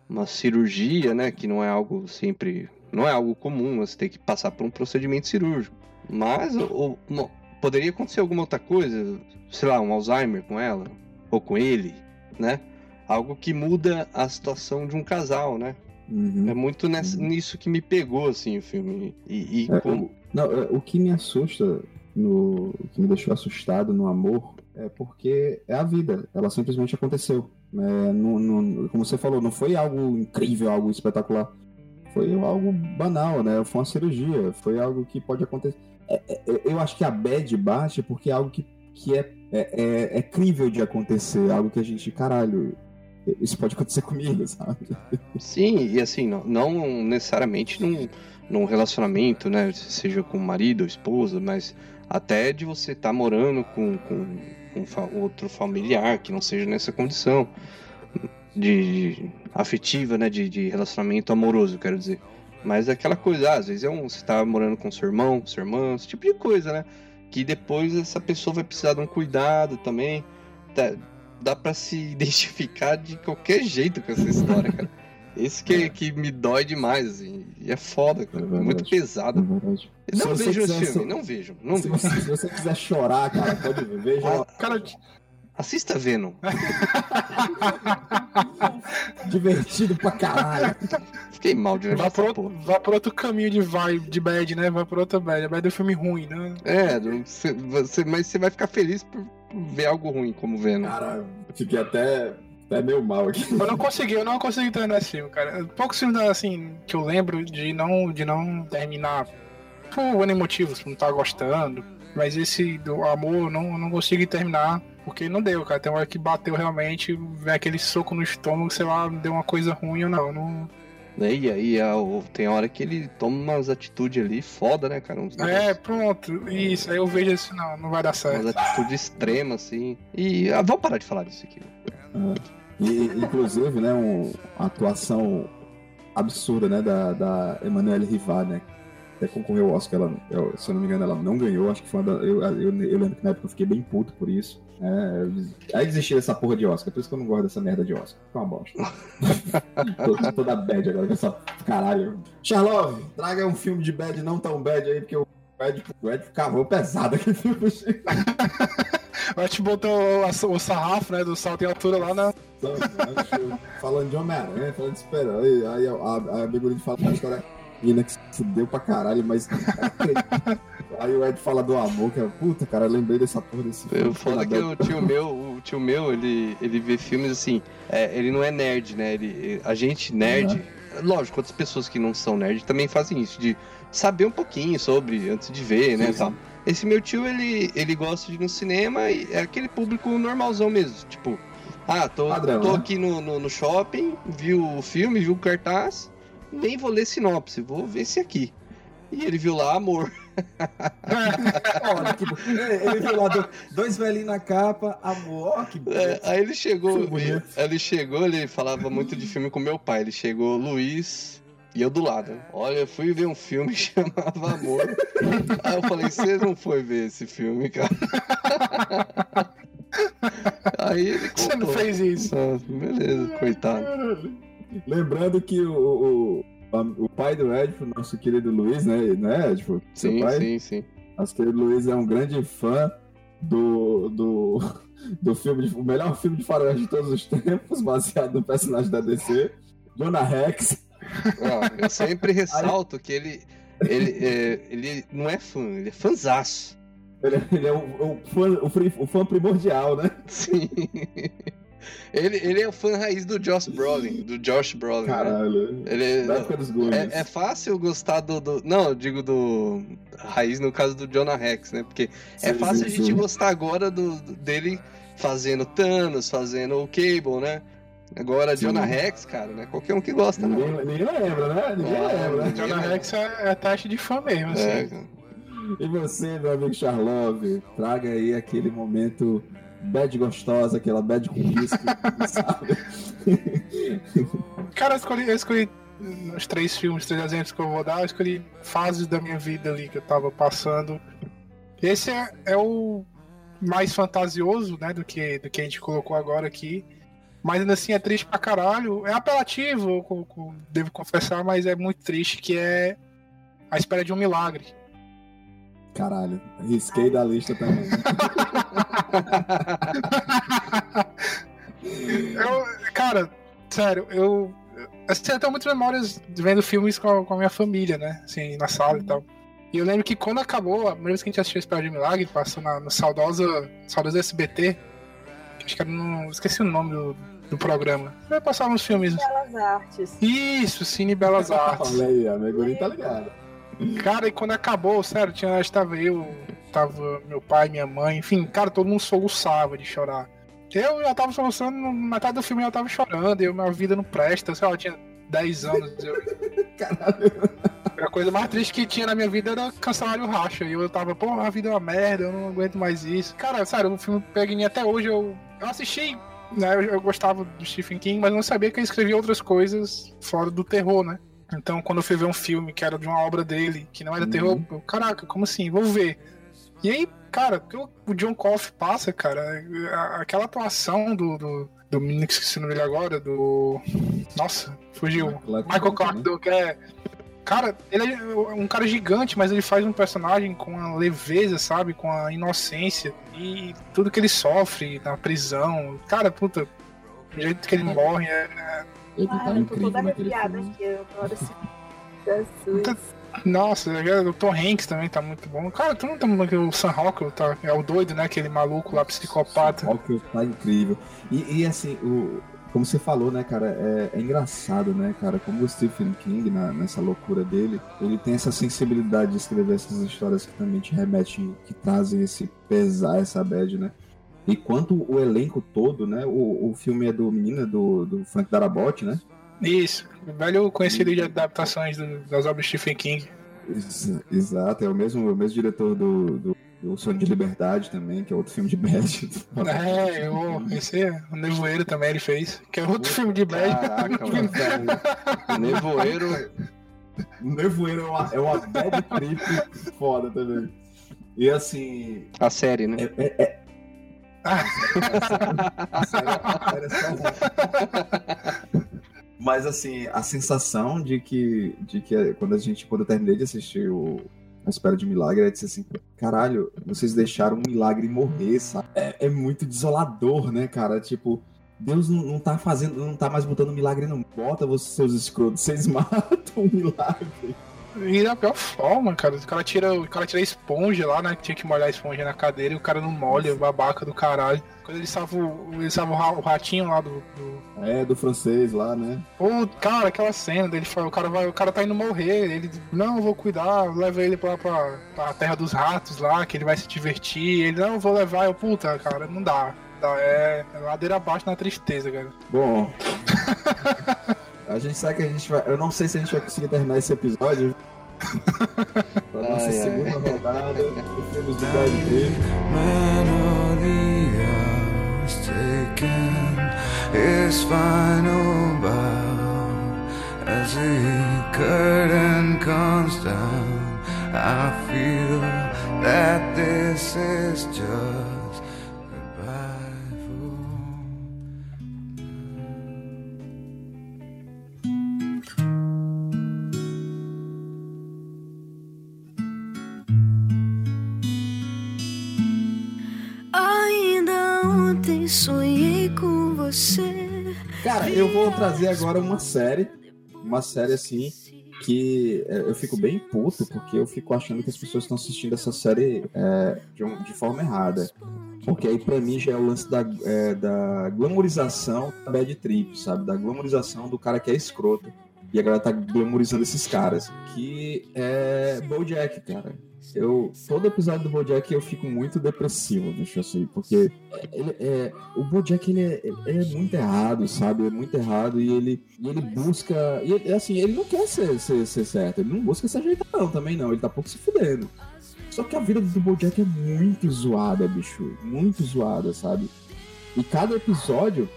uma cirurgia, né? Que não é algo sempre. Não é algo comum, você ter que passar por um procedimento cirúrgico. Mas o- o- poderia acontecer alguma outra coisa, sei lá, um Alzheimer com ela, ou com ele, né? Algo que muda a situação de um casal, né? uhum. É muito nessa- Uhum. nisso que me pegou, assim, o filme. E, e É, como. Não, é, o que me assusta, no, o que me deixou assustado no amor, é porque é a vida. Ela simplesmente aconteceu. É, não- não- como você falou, não foi algo incrível, algo espetacular. Foi algo banal, né? Foi uma cirurgia. Foi algo que pode acontecer. É- é- eu acho que a bad bate porque é algo que, que é, é, é, é crível de acontecer. Algo que a gente, caralho, isso pode acontecer comigo, sabe? Sim, e assim, não, não necessariamente num, num relacionamento, né? Seja com marido ou esposa, mas até de você estar morando com, com, com fa- outro familiar que não seja nessa condição de, de afetiva, né? De, de relacionamento amoroso, quero dizer. Mas é aquela coisa, ah, às vezes é um, você tá morando com seu irmão, com sua irmã, esse tipo de coisa, né? Que depois essa pessoa vai precisar de um cuidado também. Tá- dá pra se identificar de qualquer jeito com essa história, cara. Esse que, É. que me dói demais, assim. E é foda, cara. É muito É pesado. Se Não vejam esse filme, não vejam. Não Se vejam. você, se você quiser chorar, cara, pode ver. Veja Cara, Assista Venom. divertido pra caralho. Fiquei mal de ver vá porra. outro, vá outro caminho de vibe, de bad, né? Vai pro outro bad. A bad é um filme ruim, né? É, você, você- mas você vai ficar feliz por ver algo ruim como Venom. Cara, fiquei até, até meio mal aqui. Eu não consegui, eu não consegui terminar esse filme, cara. Poucos filmes, assim, que eu lembro de não, de não terminar por N motivos, por não estar gostando. Mas esse do amor, eu não, não consegui terminar, porque não deu, cara. Tem uma hora que bateu realmente, vem aquele soco no estômago, sei lá, deu uma coisa ruim ou não. não... Né? E aí tem hora que ele toma umas atitudes ali foda, né, cara? Uns É, negócios- pronto, isso. Aí eu vejo assim, não, não vai dar certo. umas atitudes extremas, assim. E ah, vamos parar de falar disso aqui. E, inclusive, né, um, uma atuação absurda, né, da, da Emanuele Rivar, né? Até concorreu ao Oscar, ela, eu- se eu não me engano, ela não ganhou. Acho que foi uma da, eu, eu, eu lembro que na época eu fiquei bem puto por isso. É, aí desisti dessa porra de Oscar, por isso que eu não gosto dessa merda de Oscar. Foi uma bosta. tô, tô toda bad agora com essa caralho. Charlove, traga um filme de bad não tão bad aí, porque o Ed, o Ed cavou pesado aqui. Vai te botou a- o sarrafo, né, do salto em altura lá na. falando de Homem-Aranha, falando de super-herói. Aí a, a, a Bigorine fala uma história menina que se fudeu pra caralho, mas. Aí o Ed fala do amor, que é puta, cara, lembrei dessa porra desse Eu foda que o tio meu, o tio meu, ele, ele vê filmes assim, é, ele não é nerd, né? Ele, a gente nerd, lógico, outras pessoas que não são nerd também fazem isso, de saber um pouquinho sobre antes de ver, né, Sim. Esse meu tio, ele, ele gosta de ir no cinema e é aquele público normalzão mesmo, tipo, ah, tô, Padrão, tô né? aqui no, no, no shopping, viu o filme, viu o cartaz, nem vou ler sinopse, vou ver esse aqui. E ele viu lá Amor. Olha, tipo, ele viu lá do- dois velhinhos na capa, amor, ó, que É, aí ele chegou, ele chegou, ele falava muito de filme com meu pai. Ele chegou, Luiz, e eu do lado. Olha, eu fui ver um filme que chamava Amor. aí eu falei, você não foi ver esse filme, cara? aí ele Você não contou. fez isso. Ah, beleza, coitado. Lembrando que o, o- o pai do Ed, o nosso querido Luiz, né? né tipo, seu Sim, pai, sim, sim. Nosso querido Luiz é um grande fã do, do, do filme, de- o melhor filme de faroeste de todos os tempos, baseado no personagem da DC, Jonah Rex. Eu sempre ressalto que ele, ele, é, ele não é fã, ele é fanzaço. Ele, ele é o, o fã, o, o fã primordial, né? Sim. Ele, ele é o fã raiz do Josh Brolin, do Josh Brolin. né? Caralho. Ele Da época dos Goonies. é, é fácil gostar do, do- Não, eu digo do. Raiz no caso do Jonah Rex, né? Porque é Sim, fácil sim, a gente gostar agora do, dele fazendo Thanos, fazendo o Cable, né? Agora, Sim. Jonah Rex, cara, né? Qualquer um que gosta, não. Ninguém, ninguém lembra, né? Ninguém É, lembra. ninguém Jonah Rex é, é teste de fã mesmo, assim. É. E você, meu amigo Charlove, traga aí aquele momento bad gostosa, aquela bad com risco, sabe? Cara, eu escolhi, eu escolhi nos três filmes, três exemplos que eu vou dar, eu escolhi fases da minha vida ali que eu tava passando. Esse é, é o mais fantasioso, né, do que, do que a gente colocou agora aqui. Mas ainda assim é triste pra caralho. É apelativo, devo confessar, mas é muito triste que é A Espera de um Milagre. Caralho, risquei da lista também. Eu, cara, sério, eu. Eu tenho muitas memórias vendo filmes com a, com a minha família, né? Assim, na sala e tal. E eu lembro que quando acabou, a primeira vez que a gente assistiu Espera de Milagre, passou na, no saudosa, saudosa SBT, que acho que era no. Esqueci o nome do, do programa. Vai passar uns filmes. Belas Artes. Isso, Cine Belas Artes. Olha aí, a Megurinho tá ligado. Cara, e quando acabou, sério, tinha, estava eu, tava meu pai, minha mãe, enfim, cara, todo mundo soluçava de chorar. Eu já tava soluçando, metade do filme eu tava chorando, eu, minha vida não presta, sei lá, eu tinha 10 anos. Eu, Caralho. a coisa mais triste que tinha na minha vida era cancelar o racha. E eu tava, pô, a vida é uma merda, eu não aguento mais isso. Cara, sério, o filme pega em até hoje, eu, eu assisti, né, eu, eu gostava do Stephen King, mas não sabia que ele escrevia outras coisas fora do terror, né? Então, quando eu fui ver um filme que era de uma obra dele, que não era Uhum. terror, eu, caraca, como assim? Vou ver. E aí, cara, o que o- o John Coffey passa, cara, aquela atuação do, do, do menino que esqueci o nome dele agora, do. Nossa, fugiu. Michael Clark, né? que é. Cara, ele é um cara gigante, mas ele faz um personagem com a leveza, sabe? Com a inocência. E tudo que ele sofre na prisão. Cara, puta, o jeito que ele morre é, Ele Ah, tá eu tô toda arrepiada aqui. Eu adoro esse. Jesus. Nossa, o Tom Hanks também tá muito bom. Cara, tu não tá o Sam Rockwell tá, é o doido, né? Aquele maluco lá, psicopata. Rockwell tá incrível. E, e, assim, o, como você falou, né, cara, é, é engraçado, né, cara, como o Stephen King, na- nessa loucura dele, ele tem essa sensibilidade de escrever essas histórias que também te remetem, que trazem esse pesar, essa bad, né? E quanto o elenco todo, né, o, o filme é do menino, do, do Frank Darabont, né? Isso, velho conhecido de adaptações do- das obras de Stephen King. Ex- Exato, é o mesmo, o mesmo diretor do, do, do Sonho de Liberdade também, que é outro filme de bad. É, eu, esse é o Nevoeiro também ele fez, que é outro filme de bad. Caraca, mano. Nevoeiro. Nevoeiro é uma, é uma bad trip foda também. E assim. A série, né? É, é, é... Mas assim, a sensação de que, de que quando a gente, quando eu terminei de assistir o A Espera de um Milagre, eu disse assim, caralho, vocês deixaram um milagre morrer, sabe? É, é muito desolador, né, cara? Tipo, Deus não, não tá fazendo, não tá mais botando milagre não. Bota vocês, seus escrotos, vocês matam o milagre. E da pior forma, cara. O cara tira, o cara tira a esponja lá, né? Que tinha que molhar a esponja na cadeira e o cara não molha, babaca do caralho. Quando ele salva o, ele salva o ra- o ratinho lá do, do- É, do francês lá, né? Pô, cara, aquela cena dele fala, o cara vai, o cara tá indo morrer, ele, não, eu vou cuidar, leva ele pra, pra, pra terra dos ratos lá, que ele vai se divertir, ele, não, eu vou levar, eu, puta, cara, não dá. Dá, é, é ladeira abaixo na tristeza, cara. Bom. a gente sabe que a gente vai. Eu não sei se a gente vai conseguir terminar esse episódio. pra nossa Ai, ai. segunda rodada do filmes do taken his final bow as the curtain comes down. I feel that this is just aqui com você. Cara, eu vou trazer agora uma série, uma série assim que é, eu fico bem puto porque eu fico achando que as pessoas estão assistindo essa série é, de, um- de forma errada. Porque aí pra mim já é o lance da, é, da glamorização da bad trip, sabe? Da glamorização do cara que é escroto. E a galera tá glamorizando esses caras. Que é Bojack, cara. Eu, todo episódio do Bojack eu fico muito depressivo, eu assim, porque ele, é, o Bojack ele é, ele é muito errado, sabe? É muito errado e ele, e ele busca. E ele, assim, ele não quer ser, ser, ser certo, ele não busca se ajeitar, não, também não. Ele tá pouco se fudendo. Só que a vida do Bojack é muito zoada, bicho. Muito zoada, sabe? E cada episódio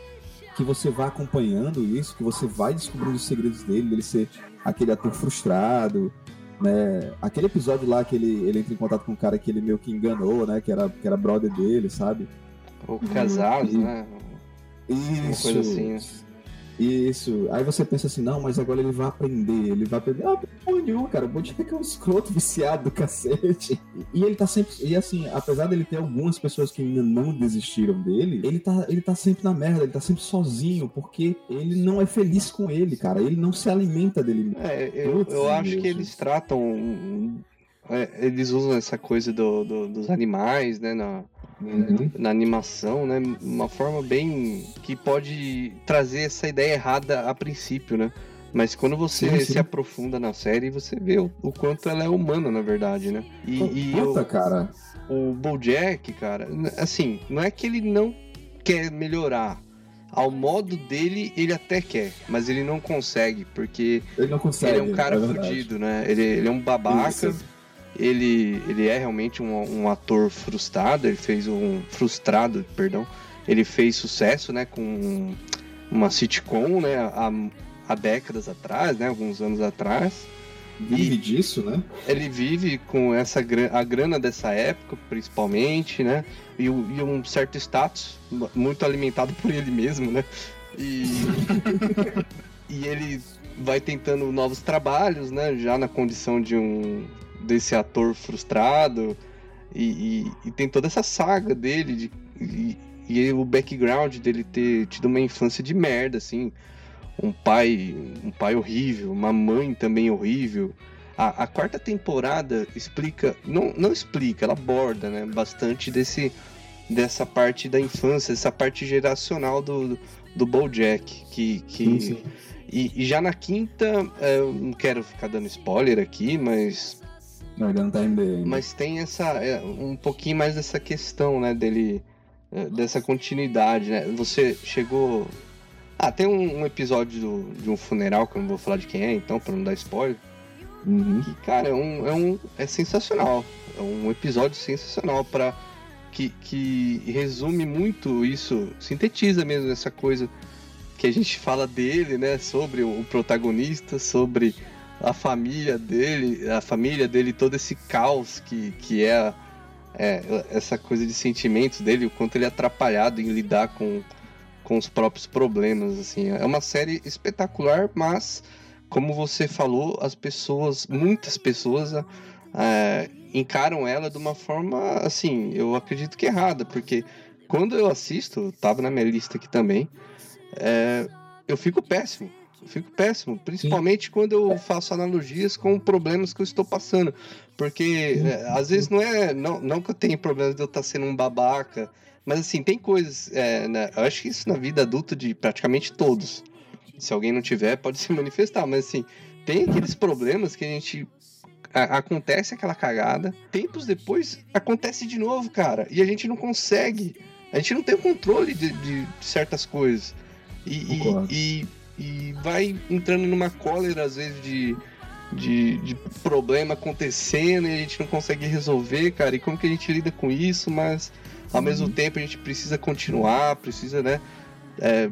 que você vai acompanhando isso, que você vai descobrindo os segredos dele, dele ser aquele ator frustrado, né? Aquele episódio lá que ele, ele entra em contato com um cara que ele meio que enganou, né? Que era, que era brother dele, sabe? Ou casados, Uhum. né? Isso. coisa assim, né? Isso. Aí você pensa assim, não, mas agora ele vai aprender, ele vai aprender. Ah, porra nenhuma, cara. O Bojack é um escroto viciado do cacete. E ele tá sempre. E assim, apesar dele ter algumas pessoas que ainda não desistiram dele, ele tá, ele tá sempre na merda, ele tá sempre sozinho, porque ele não é feliz com ele, cara. Ele não se alimenta dele. É, eu, Putz, eu acho que eles tratam. é, eles usam essa coisa do, do- dos animais, né? Na, Uhum. na animação, né? Uma forma bem. que pode trazer essa ideia errada a princípio, né? Mas quando você Sim, sim. se aprofunda na série, você vê o, o quanto ela é humana, na verdade, né? E, e eu- Puta, cara. o Bojack, cara, assim, não é que ele não quer melhorar. Ao modo dele, ele até quer, mas ele não consegue, porque Ele não consegue. ele é um cara é fudido, né? Ele, ele é um babaca, Isso. Ele, ele é realmente um, um ator frustrado, ele fez um. frustrado, perdão. Ele fez sucesso, né, com uma sitcom, né, há, há décadas atrás, né, alguns anos atrás. Vive disso, né? Ele vive com essa a grana dessa época, principalmente, né? E, e um certo status, mu- muito alimentado por ele mesmo, né? E, e ele vai tentando novos trabalhos, né? Já na condição de um desse ator frustrado e, e- e tem toda essa saga dele de, e, e o background dele ter tido uma infância de merda, assim, um pai, um pai horrível, uma mãe também horrível. A, a quarta temporada explica, não, não explica, ela aborda, né, bastante desse dessa parte da infância, essa parte geracional do do BoJack, que, que Sim, sim. e, e já na quinta, é, eu não quero ficar dando spoiler aqui, mas Não, ainda não tá mas tem essa é, um pouquinho mais dessa questão, né, dele é, dessa continuidade, né? Você chegou ah, tem um, um episódio do- de um funeral que eu não vou falar de quem é, então, pra não dar spoiler. Uhum. Que, cara, é um, é um é sensacional. É um episódio sensacional para que, que resume muito isso, sintetiza mesmo essa coisa que a gente fala dele, né, sobre o protagonista, sobre a família dele, a família dele, todo esse caos que, que é, é essa coisa de sentimentos dele, o quanto ele é atrapalhado em lidar com, com os próprios problemas, assim. É uma série espetacular, mas como você falou, as pessoas, muitas pessoas é, encaram ela de uma forma, assim, eu acredito que errada, porque quando eu assisto, tava na minha lista aqui também, é, eu fico péssimo. Fico péssimo, principalmente quando eu faço analogias com problemas que eu estou passando. Porque é, às vezes não é. Não, não que eu tenha problemas de eu estar sendo um babaca, mas assim, tem coisas. é, né, eu acho que isso na vida adulta de praticamente todos. Se alguém não tiver, pode se manifestar, mas assim, tem aqueles problemas que a gente. acontece aquela cagada, tempos depois acontece de novo, cara, e a gente não consegue. A gente não tem o controle de, de certas coisas. E, e, e, e vai entrando numa cólera, às vezes, de, de, de problema acontecendo e a gente não consegue resolver, cara. E como que a gente lida com isso, mas ao mesmo tempo a gente precisa continuar, precisa, né, é,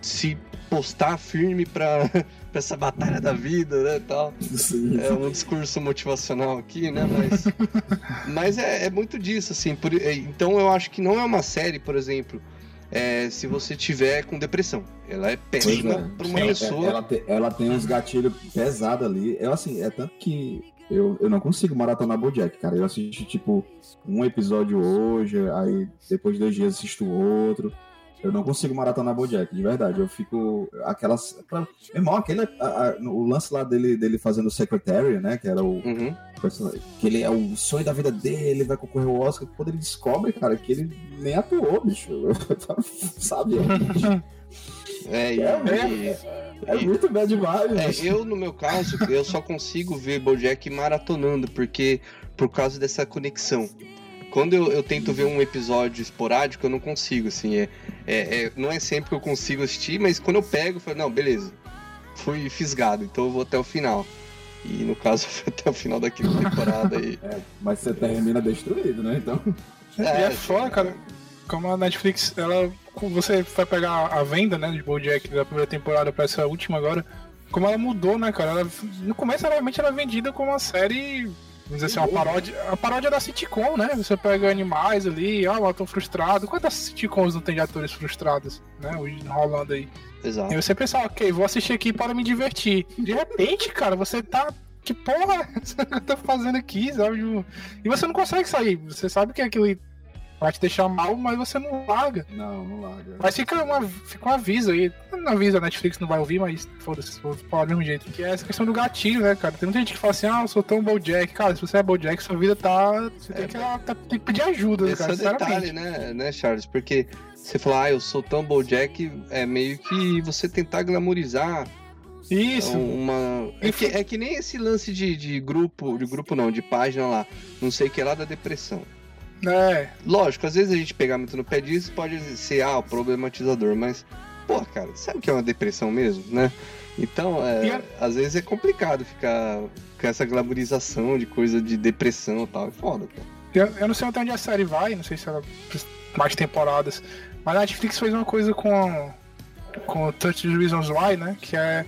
se postar firme pra essa batalha da vida, né, tal. Sim. É um discurso motivacional aqui, né? Mas, mas é, é muito disso, assim. por- é, então eu acho que não é uma série, por exemplo, é, se você tiver com depressão. Ela é péssima é. pra uma Ela- pessoa. Ela, te- ela tem uns gatilhos pesados ali. Eu, assim, é tanto que eu, eu não consigo maratonar Bojack, cara. Eu assisto, tipo, um episódio hoje, aí depois de dois dias assisto outro. Eu não consigo maratonar Bojack, de verdade. Eu fico. Aquelas. Meu irmão, aquele. a- a- o lance lá dele, dele fazendo o Secretary, né? Que era o. Uhum. Que ele é o sonho da vida dele, ele vai concorrer ao Oscar. Quando ele descobre, cara, que ele nem atuou, bicho. Sabe? É, É, É e- muito bad vibes. É, eu, no meu caso, eu só consigo ver Bojack maratonando, porque por causa dessa conexão. Quando eu, eu tento ver um episódio esporádico, eu não consigo, assim, é, é- é- não é sempre que eu consigo assistir, mas quando eu pego, eu falo, não, beleza, fui fisgado, então eu vou até o final. E no caso, foi até o final da quinta temporada e... Mas você termina destruído, né? Então. e é foda, cara. Como a Netflix, ela. Você vai pegar a venda, né, de Bojack da primeira temporada pra essa última agora. Como ela mudou, né, cara? Ela, no começo, ela realmente era vendida como uma série. Vamos dizer assim, uma paródia. A paródia da sitcom, né? Você pega animais ali, ah, eu tô frustrado. Quantas sitcoms não tem de atores frustrados, né? Hoje rolando aí. Exato. E você pensa, ok, vou assistir aqui para me divertir. De repente, cara, você tá. Que porra eu tô fazendo aqui, sabe? E você não consegue sair. Você sabe que aquilo vai te deixar mal, mas você não larga. Não, não larga. Mas fica, uma, fica um aviso aí. Não avisa, a Netflix não vai ouvir, mas foda-se, vou falar do mesmo jeito. Que é essa questão do gatilho, né, cara? Tem muita gente que fala assim, ah, eu sou tão Bojack. Cara, se você é Bojack, sua vida tá. Você tem, que, tá- tem que pedir ajuda, né, Esse cara. é o detalhe, né, né, Charles? Porque você falar, ah, eu sou tão Bojack, é meio que você tentar glamorizar Isso. uma. É que, é que nem esse lance de, de grupo, de grupo não, de página lá, não sei o que lá da depressão. É. Lógico, às vezes a gente pegar muito no pé disso pode ser, ah, o problematizador, mas, pô, cara, sabe o que é uma depressão mesmo, né? Então, é, a- às vezes é complicado ficar com essa glamorização de coisa de depressão e tal. É foda, cara. Eu, eu não sei até onde a série vai, não sei se ela mais temporadas. Mas a Netflix fez uma coisa com com 30 Reasons Why, né? Que é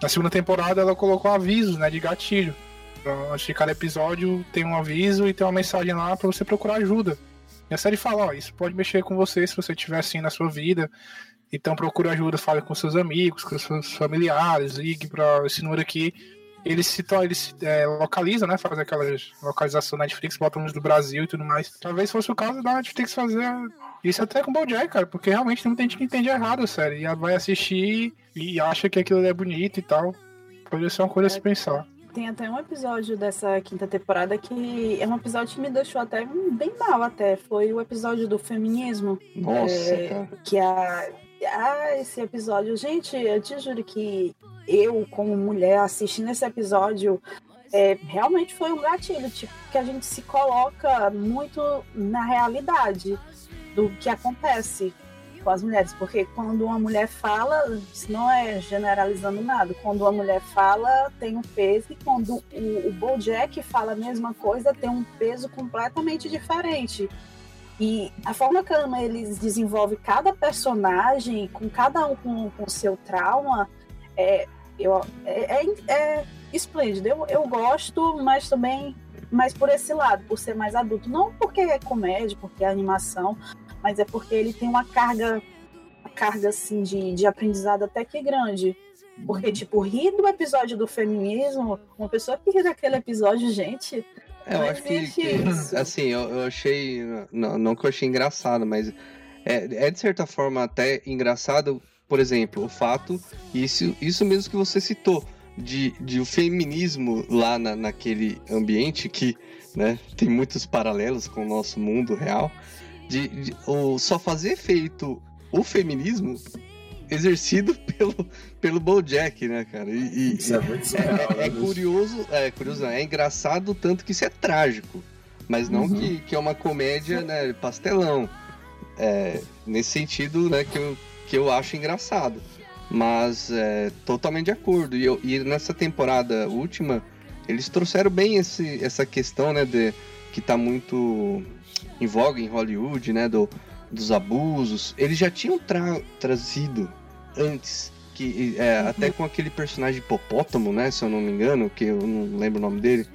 na segunda temporada ela colocou avisos, né, de gatilho. Então, antes de cada episódio tem um aviso e tem uma mensagem lá pra você procurar ajuda. E a série fala, ó, isso pode mexer com você se você estiver assim na sua vida. Então procure ajuda, fale com seus amigos, com seus familiares, ligue para esse número aqui. Eles se, é, localizam, né? Fazem aquelas localização na Netflix, botam uns do Brasil e tudo mais. Talvez fosse o caso da Netflix fazer isso até com o Bojack, cara, porque realmente tem muita gente que entende errado a série. E vai assistir e acha que aquilo é bonito e tal. Pode ser uma coisa a se pensar. Tem até um episódio dessa quinta temporada que é um episódio que me deixou até bem mal até. Foi o episódio do feminismo. Nossa, É, cara. que a, ah, esse episódio, gente, eu te juro que eu, como mulher, assistindo esse episódio, é, realmente foi um gatilho, tipo, que a gente se coloca muito na realidade do que acontece com as mulheres, porque quando uma mulher fala, isso não é generalizando nada, quando uma mulher fala tem um peso e quando o, o Bojack fala a mesma coisa tem um peso completamente diferente. E a forma como eles desenvolvem cada personagem, com cada um com o seu trauma, é, eu, é, é, é esplêndido. Eu, eu gosto, mas também mais por esse lado, por ser mais adulto. Não porque é comédia, porque é animação, mas é porque ele tem uma carga, uma carga assim, de, de aprendizado até que grande. Porque, tipo, rir do episódio do feminismo, uma pessoa que ri daquele episódio, gente, É, eu acho que, que, assim, eu, eu achei, não, não que eu achei engraçado, mas é, é de certa forma até engraçado, por exemplo, o fato, isso, isso mesmo que você citou, de, de o feminismo lá na, naquele ambiente que, né, tem muitos paralelos com o nosso mundo real, de, de o, só fazer efeito o feminismo exercido pelo, pelo Bojack, né, cara? E, e- Isso é muito surreal, é, né, é bicho? curioso, é curioso, não, é engraçado tanto que isso é trágico, mas não Uhum. que, que é uma comédia, né, pastelão. É, nesse sentido, né, que eu, que eu acho engraçado. Mas é, totalmente de acordo. E, eu- e nessa temporada última, eles trouxeram bem esse, essa questão, né, de, que tá muito em voga em Hollywood, né, do, dos abusos. Eles já tinham tra- trazido antes, que é, até com aquele personagem hipopótamo, né, se eu não me engano, que eu não lembro o nome dele.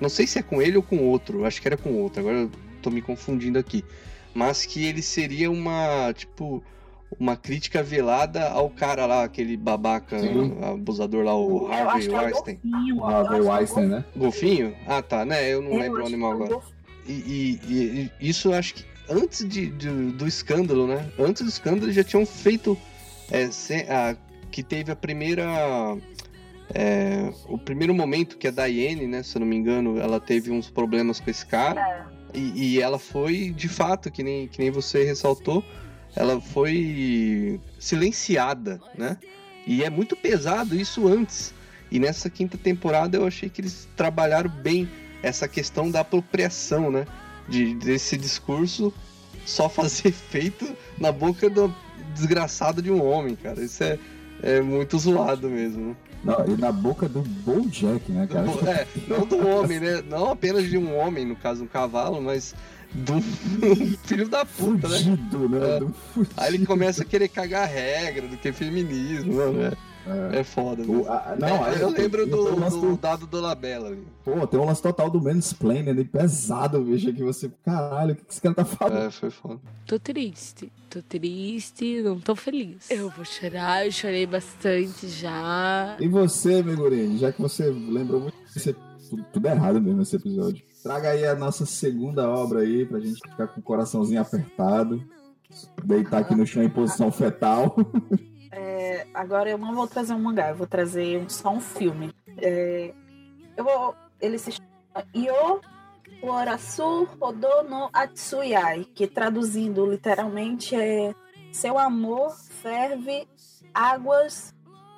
Não sei se é com ele ou com outro, acho que era com outro, agora eu tô me confundindo aqui. Mas que ele seria uma, tipo, uma crítica velada ao cara lá, aquele babaca Sim. abusador lá, o eu Harvey que é o Weinstein. golfinho. O Harvey é o Weinstein, né? Golfinho? Ah, tá, né? Eu não lembro eu o acho animal é o agora. E, e- e- isso eu acho que antes de, de- do escândalo, né? Antes do escândalo já tinham feito. é, se- a- que teve a primeira. é, o primeiro momento que a Diane, né? Se eu não me engano, ela teve uns problemas com esse cara. E, e ela foi, de fato, que nem, que nem você ressaltou, ela foi silenciada, né? E é muito pesado isso antes. E nessa quinta temporada eu achei que eles trabalharam bem essa questão da apropriação, né? De, desse discurso só fazer efeito na boca do desgraçado de um homem, cara. Isso é, é muito zoado mesmo. Não, e na boca do Bojack, né, cara? Do- é, não do homem, né? Não apenas de um homem, no caso, um cavalo, mas do filho da puta, né? Fudido, né? É. Do Aí ele começa a querer cagar regra do que feminismo, mano. É, É. é foda. O- mesmo. a- não, É, aí eu lembro tem um do, lance do dado do Labella ali. Pô, tem um lance total do mansplaining ali, pesado, bicho, que você, caralho, o que que esse cara tá falando? É, foi foda. Tô triste. Tô triste, não tô feliz. Eu vou chorar, eu chorei bastante já. E você, Megurini, já que você lembrou muito, esse, tudo, tudo errado mesmo nesse episódio. Traga aí a nossa segunda obra aí, pra gente ficar com o coraçãozinho apertado, deitar aqui no chão em posição fetal. É, agora eu não vou trazer um mangá, eu vou trazer só um filme. É, eu vou. Ele se chama Yo Orasu Hodo no Atsuyai, que traduzindo literalmente é Seu amor ferve águas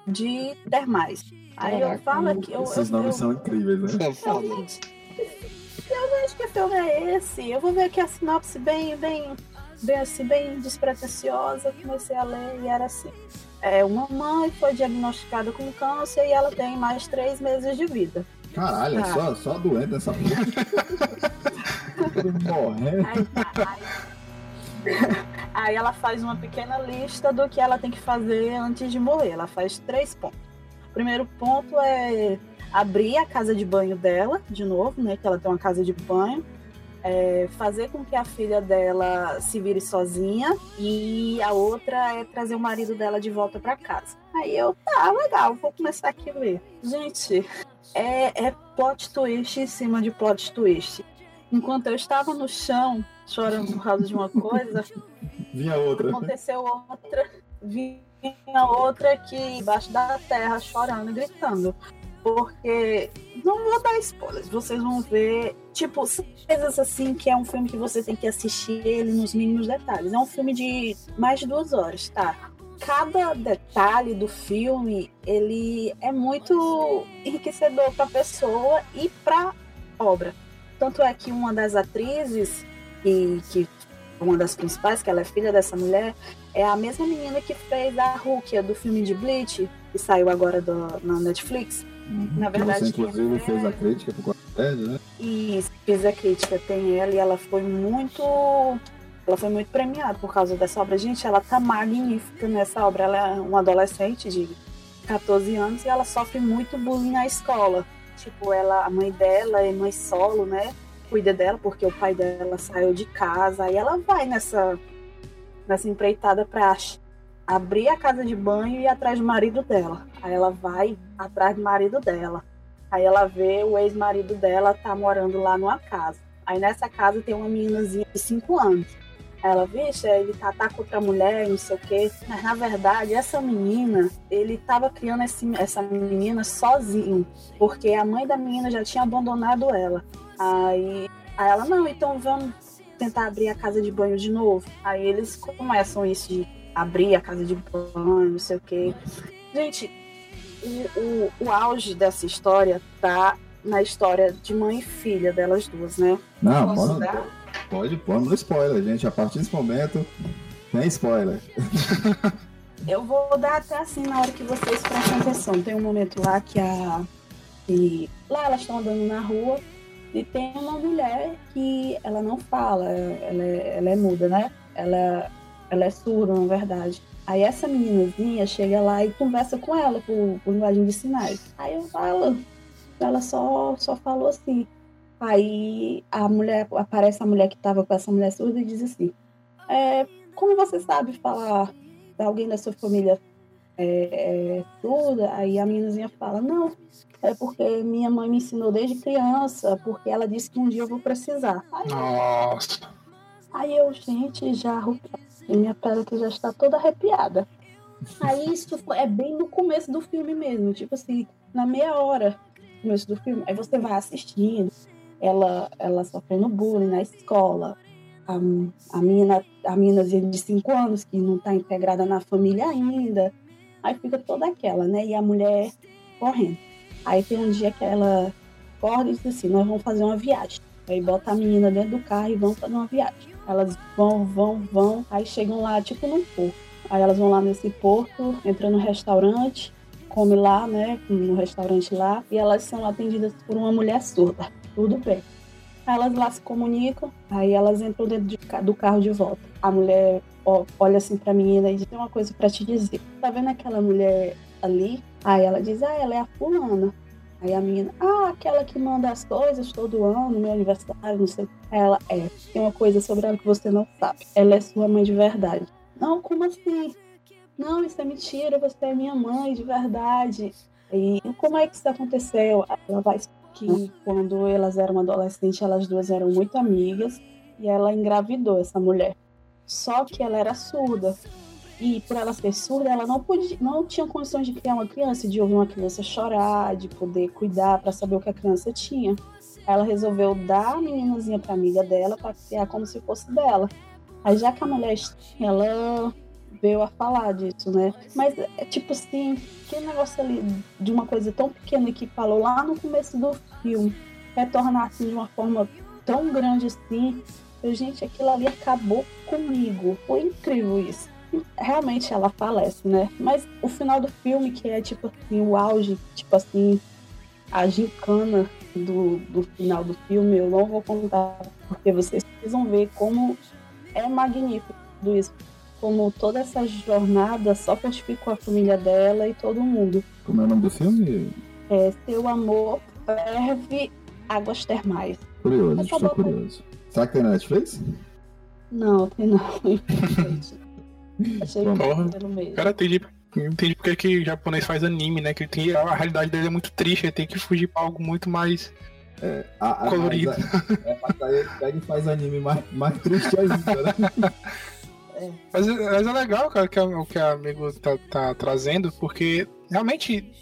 de termais. Aí eu falo aqui. Eu, Esses eu, nomes eu, são incríveis, né? Realmente. Eu acho que filme é esse. Eu vou ver aqui a sinopse bem, bem, bem assim, bem despretensiosa. Comecei a ler e era assim. É, uma mãe foi diagnosticada com câncer e ela tem mais três meses de vida. Caralho, é Tá. só, só doente essa porra. Morrendo. Aí, aí- aí ela faz uma pequena lista do que ela tem que fazer antes de morrer. Ela faz três pontos. O primeiro ponto é abrir a casa de banho dela, de novo, né? Que ela tem uma casa de banho. É, fazer com que a filha dela se vire sozinha e a outra é trazer o marido dela de volta para casa. Aí eu, tá, legal, vou começar aqui a ver. Gente, é, é plot twist em cima de plot twist. Enquanto eu estava no chão chorando por causa de uma coisa, Vinha outra. aconteceu outra, vinha outra aqui embaixo da terra chorando e gritando. Porque não vou dar spoilers, vocês vão ver, tipo, coisas assim que é um filme que você tem que assistir ele nos mínimos detalhes. É um filme de mais de duas horas, tá? Cada detalhe do filme, ele é muito enriquecedor para pessoa e para obra. Tanto é que uma das atrizes, que, que uma das principais, que ela é filha dessa mulher, é a mesma menina que fez a Rukia do filme de Bleach, que saiu agora do- na Netflix. Na verdade, você, inclusive, fez a crítica pro Quartet, né? E fiz a crítica, tem ela e ela foi muito. Ela foi muito premiada por causa dessa obra. Gente, ela tá magnífica nessa obra. Ela é uma adolescente de 14 anos e ela sofre muito bullying na escola. Tipo, ela, a mãe dela é mãe solo, né? Cuida dela porque o pai dela saiu de casa. Aí ela vai nessa, nessa empreitada pra abrir a casa de banho e ir atrás do marido dela. Aí ela vai atrás do marido dela. Aí ela vê o ex-marido dela tá morando lá numa casa. Aí nessa casa tem uma meninazinha de 5 anos. Aí ela, vixe, ele tá, tá com outra mulher, não sei o quê. Mas na verdade, essa menina, ele tava criando esse- essa menina sozinho. Porque a mãe da menina já tinha abandonado ela. Aí, aí ela, não, então vamos tentar abrir a casa de banho de novo. Aí eles começam isso de abrir a casa de banho, não sei o quê. Gente, o, o, o auge dessa história tá na história de mãe e filha delas duas, né? Não, Posso pode, dar? pode pôr no spoiler, gente. A partir desse momento, tem spoiler. Eu vou dar até assim na hora que vocês prestem atenção. Tem um momento lá que a. Que, lá elas estão andando na rua e tem uma mulher que ela não fala, ela é, ela é muda, né? Ela, ela é surda, na verdade. Aí essa meninazinha chega lá e conversa com ela por, por linguagem de sinais. Aí eu falo, ela só, só falou assim. Aí a mulher, aparece a mulher que tava com essa mulher surda e diz assim: é, Como você sabe falar alguém da sua família é, é surda? Aí a meninazinha fala: Não, é porque minha mãe me ensinou desde criança, porque ela disse que um dia eu vou precisar. Aí Nossa. Aí eu, gente, já. Minha pele aqui já está toda arrepiada. Aí isso é bem no começo do filme mesmo, tipo assim, na meia hora do começo do filme. Aí você vai assistindo, ela, ela sofrendo bullying na escola, a, a menina, a meninazinha de 5 anos que não tá integrada na família ainda. Aí fica toda aquela, né? E a mulher correndo. Aí tem um dia que ela acorda e diz assim, nós vamos fazer uma viagem. Aí bota a menina dentro do carro e vão fazer uma viagem. Elas vão, vão, vão, aí chegam lá, tipo num porto. Aí elas vão lá nesse porto, entram no restaurante, come lá, né, no restaurante lá, e elas são atendidas por uma mulher surda. Tudo bem. Aí elas lá se comunicam, aí elas entram dentro de do carro de volta. A mulher ó, olha assim pra menina e diz: Tem uma coisa pra te dizer. Tá vendo aquela mulher ali? Aí ela diz: Ah, ela é a fulana. Aí a menina, ah, aquela que manda as coisas todo ano, meu aniversário, não sei. Ela é. Tem uma coisa sobre ela que você não sabe. Ela é sua mãe de verdade. Não, como assim? Não, isso é mentira, você é minha mãe de verdade. E como é que isso aconteceu? Ela vai que quando elas eram adolescentes, elas duas eram muito amigas e ela engravidou essa mulher. Só que ela era surda. E por ela ser surda, ela não podia, não tinha condições de criar uma criança, de ouvir uma criança chorar, de poder cuidar para saber o que a criança tinha. Ela resolveu dar a meninazinha para amiga dela para criar como se fosse dela. Aí já que a mulher ela veio a falar disso, né? Mas é tipo assim, que negócio ali de uma coisa tão pequena que falou lá no começo do filme, retornar assim de uma forma tão grande assim. Eu, gente, aquilo ali acabou comigo. Foi incrível isso. Realmente ela falece, né? Mas o final do filme, que é tipo assim, o auge, tipo assim, a gincana do, do final do filme, eu não vou contar, porque vocês precisam ver como é magnífico tudo isso. Como toda essa jornada só fortificou a família dela e todo mundo. Como é o nome do filme? É, seu amor ferve águas termais. Curioso, estou curioso. Será que tem na Netflix? Não, tem não. Achei que Porra. era pelo mesmo. Cara, entendi, entendi porque que japonês faz anime, né? Que tem, a realidade dele é muito triste, ele tem que fugir pra algo muito mais. A, a, Colorido. Mas, é, mas aí ele pega e faz anime mais, mais triste ainda, né? Mas, é- mas é legal, cara, que a- o que a amigo tá, tá trazendo, porque realmente,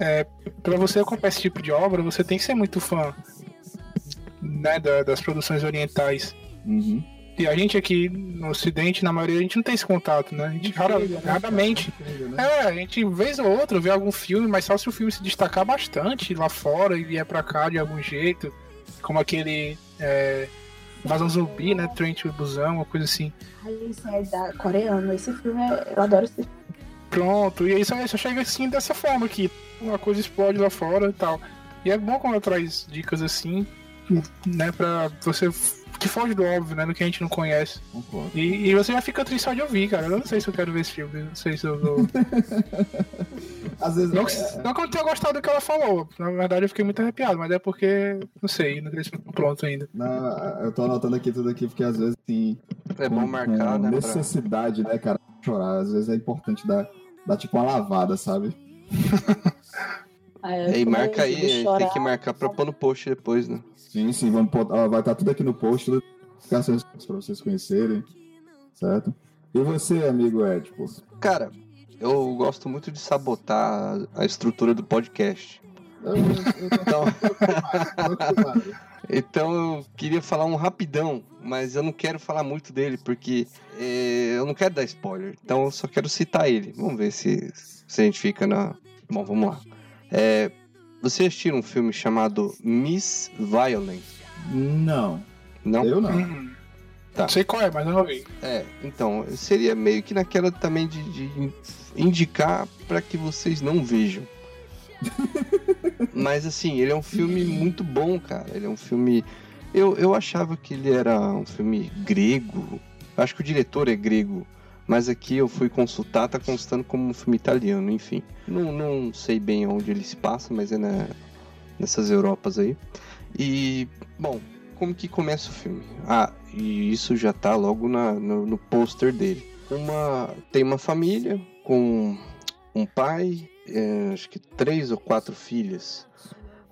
é, para você acompanhar esse tipo de obra, você tem que ser muito fã né, da- das produções orientais. Uhum. E a gente aqui no Ocidente, na maioria, a gente não tem esse contato, né? A gente rara- né, raramente. Chega, né? É, a gente, vez ou outra, vê algum filme, mas só se o filme se destacar bastante lá fora e vier pra cá de algum jeito. Como aquele. É, Vazão Zumbi, né? Train to Busan, uma coisa assim. Aí isso é da coreano. Esse filme, é- eu adoro esse filme. Pronto, e aí só, só chega assim dessa forma aqui. Uma coisa explode lá fora e tal. E é bom quando ela traz dicas assim, né? Pra você. Que foge do óbvio, né? No que a gente não conhece. E, e você já fica triste só de ouvir, cara. Eu não sei se eu quero ver esse filme. eu Não sei se eu vou. Às vezes. Não que, não que eu não tenha gostado do que ela falou. Na verdade, eu fiquei muito arrepiado, mas é porque, não sei, não sei se ficou pronto ainda. Não, eu tô anotando aqui tudo aqui, porque às vezes assim. É bom marcar, né? pra- necessidade, né, cara? Chorar. Às vezes é importante dar, dar tipo uma lavada, sabe? Aí, E marca aí, tem que marcar pra pôr no post depois, né? Sim, sim, vamos ó, vai estar tudo aqui no post, tudo pra vocês conhecerem, certo? E você, amigo Ed, pô? Cara, eu gosto muito de sabotar a- estrutura do podcast. Eu, eu, eu tô Então, então eu queria falar um rapidão, mas eu não quero falar muito dele, porque é, eu não quero dar spoiler. Então eu só quero citar ele. Vamos ver se, se a gente fica na. Bom, vamos lá. É, você assistiu um filme chamado Miss Violence? Não, Não? eu não. Hum. Tá. Não sei qual é, mas eu não vi. É, então, seria meio que naquela também de, de indicar pra que vocês não vejam. Mas assim, ele é um filme muito bom, cara. Ele é um filme. Eu, eu achava que ele era um filme grego. Eu acho que o diretor é grego. Mas aqui eu fui consultar, tá constando como um filme italiano, enfim. Não, não sei bem onde ele se passa, mas é na, nessas Europas aí. E, bom, como que começa o filme? Ah, e isso já tá logo na, no, no pôster dele. Uma, tem uma família com um pai, é, acho que três ou quatro filhas.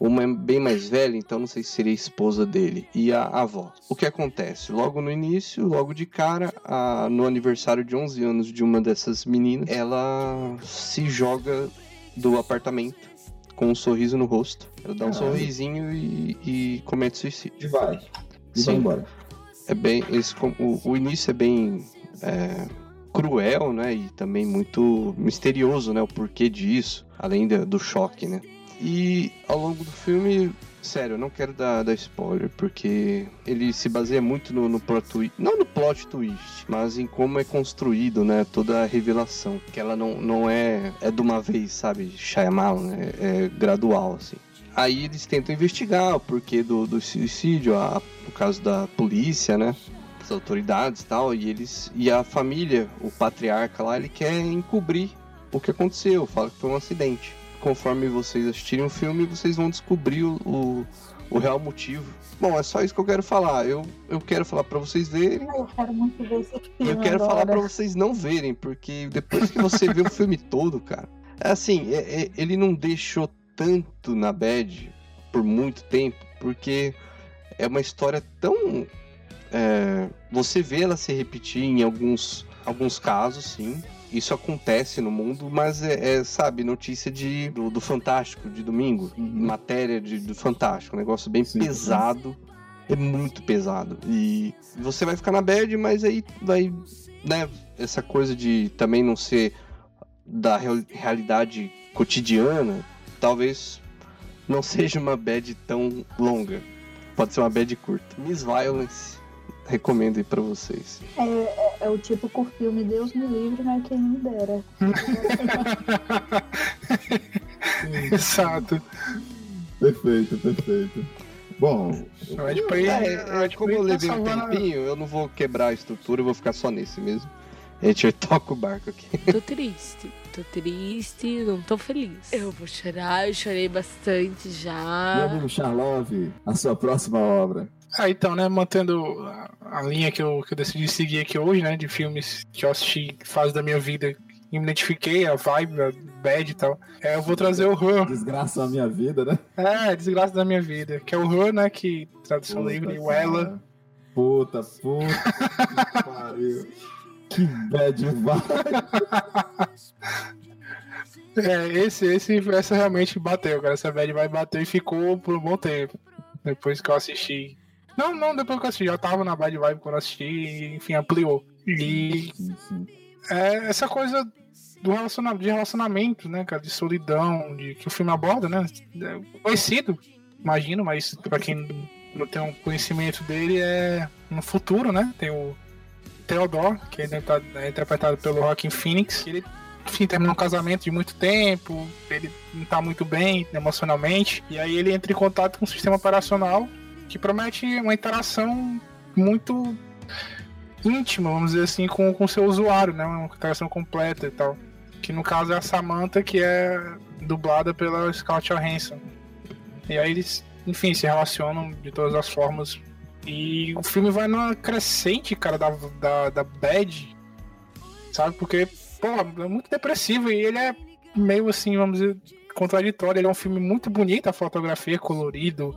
Uma é bem mais velha, então não sei se seria a esposa dele, e a avó. O que acontece? Logo no início, logo de cara, a- no aniversário de 11 anos de uma dessas meninas, ela se joga do apartamento com um sorriso no rosto. Ela dá um Caralho. sorrisinho e, e comete suicídio. E vai. E vai embora. É bem. Esse, o, o início é bem. é, cruel, né? E também muito misterioso, né? O porquê disso, além do choque, né? E ao longo do filme, sério, eu não quero dar, dar spoiler, porque ele se baseia muito no, no plot twist. Não no plot twist, mas em como é construído, né? Toda a revelação. Que ela não, não é, é de uma vez, sabe? Shyamalan, né? É gradual, assim. Aí eles tentam investigar o porquê do, do suicídio, a, o caso da polícia, né? As autoridades e tal, e eles. E a família, o patriarca lá, ele quer encobrir o que aconteceu, fala que foi um acidente. Conforme vocês assistirem o filme, vocês vão descobrir o, o, o real motivo. Bom, é só isso que eu quero falar. Eu, eu quero falar pra vocês verem. Eu quero muito ver esse filme eu quero agora. falar pra vocês não verem, porque depois que você vê o filme todo, cara, é assim, é- é- ele não deixou tanto na bad por muito tempo, porque é uma história tão. é, você vê ela se repetir em alguns, alguns casos, sim. Isso acontece no mundo, mas é, é, sabe, notícia de, do, do Fantástico de domingo, Uhum. matéria de, do Fantástico, um negócio bem Sim. pesado. É muito pesado. E você vai ficar na bad, mas aí vai, né, essa coisa de também não ser da real- realidade cotidiana, talvez não seja uma bad tão longa. Pode ser uma bad curta. Miss Violence, recomendo aí pra vocês. É, é- é o típico filme Deus me livre, né? Quem me dera. Exato. Perfeito, perfeito. Bom, Prey, É, o é, Ed como eu levei um tempinho, eu não vou quebrar a estrutura, eu vou ficar só nesse mesmo. Gente toca o barco aqui. Tô triste. Tô triste, não tô feliz. Eu vou chorar, eu chorei bastante meu já. amigo Charlove, a sua próxima obra. Ah, então, né, mantendo a, linha que eu, que eu decidi seguir aqui hoje, né, de filmes que eu assisti fase da minha vida e me identifiquei, a vibe, a bad e tal. É, eu vou trazer o Her. Desgraça a minha vida, né? É, Desgraça da Minha Vida, que é o Her, né, que tradução Puta livre, o. Ela. Puta, puta. que pariu. Que bad vibe. É, esse, esse, essa realmente bateu, cara. Essa bad vai bater e ficou por um bom tempo. Depois que eu assisti. Não, não, depois que eu assisti. Já tava na bad vibe quando eu assisti e, enfim, ampliou. E Sim, sim. é essa coisa do relaciona de relacionamento, né, cara? De solidão, de, que o filme aborda, né? É conhecido, imagino, mas pra quem não tem um conhecimento dele, é no futuro, né? Tem o Theodore, que é interpretado, pelo Joaquin Phoenix. Ele, enfim, terminou um casamento de muito tempo, ele não tá muito bem emocionalmente, e aí ele entra em contato com um sistema operacional que promete uma interação muito íntima, vamos dizer assim, com o seu usuário, né? Uma interação completa e tal. Que no caso é a Samantha, que é dublada pela Scarlett Johansson. E aí eles, enfim, se relacionam de todas as formas. E o filme vai numa crescente, cara, da, da, da bad, sabe? Porque, pô, é muito depressivo e ele é meio assim, vamos dizer, contraditório. Ele é um filme muito bonito, a fotografia é colorido,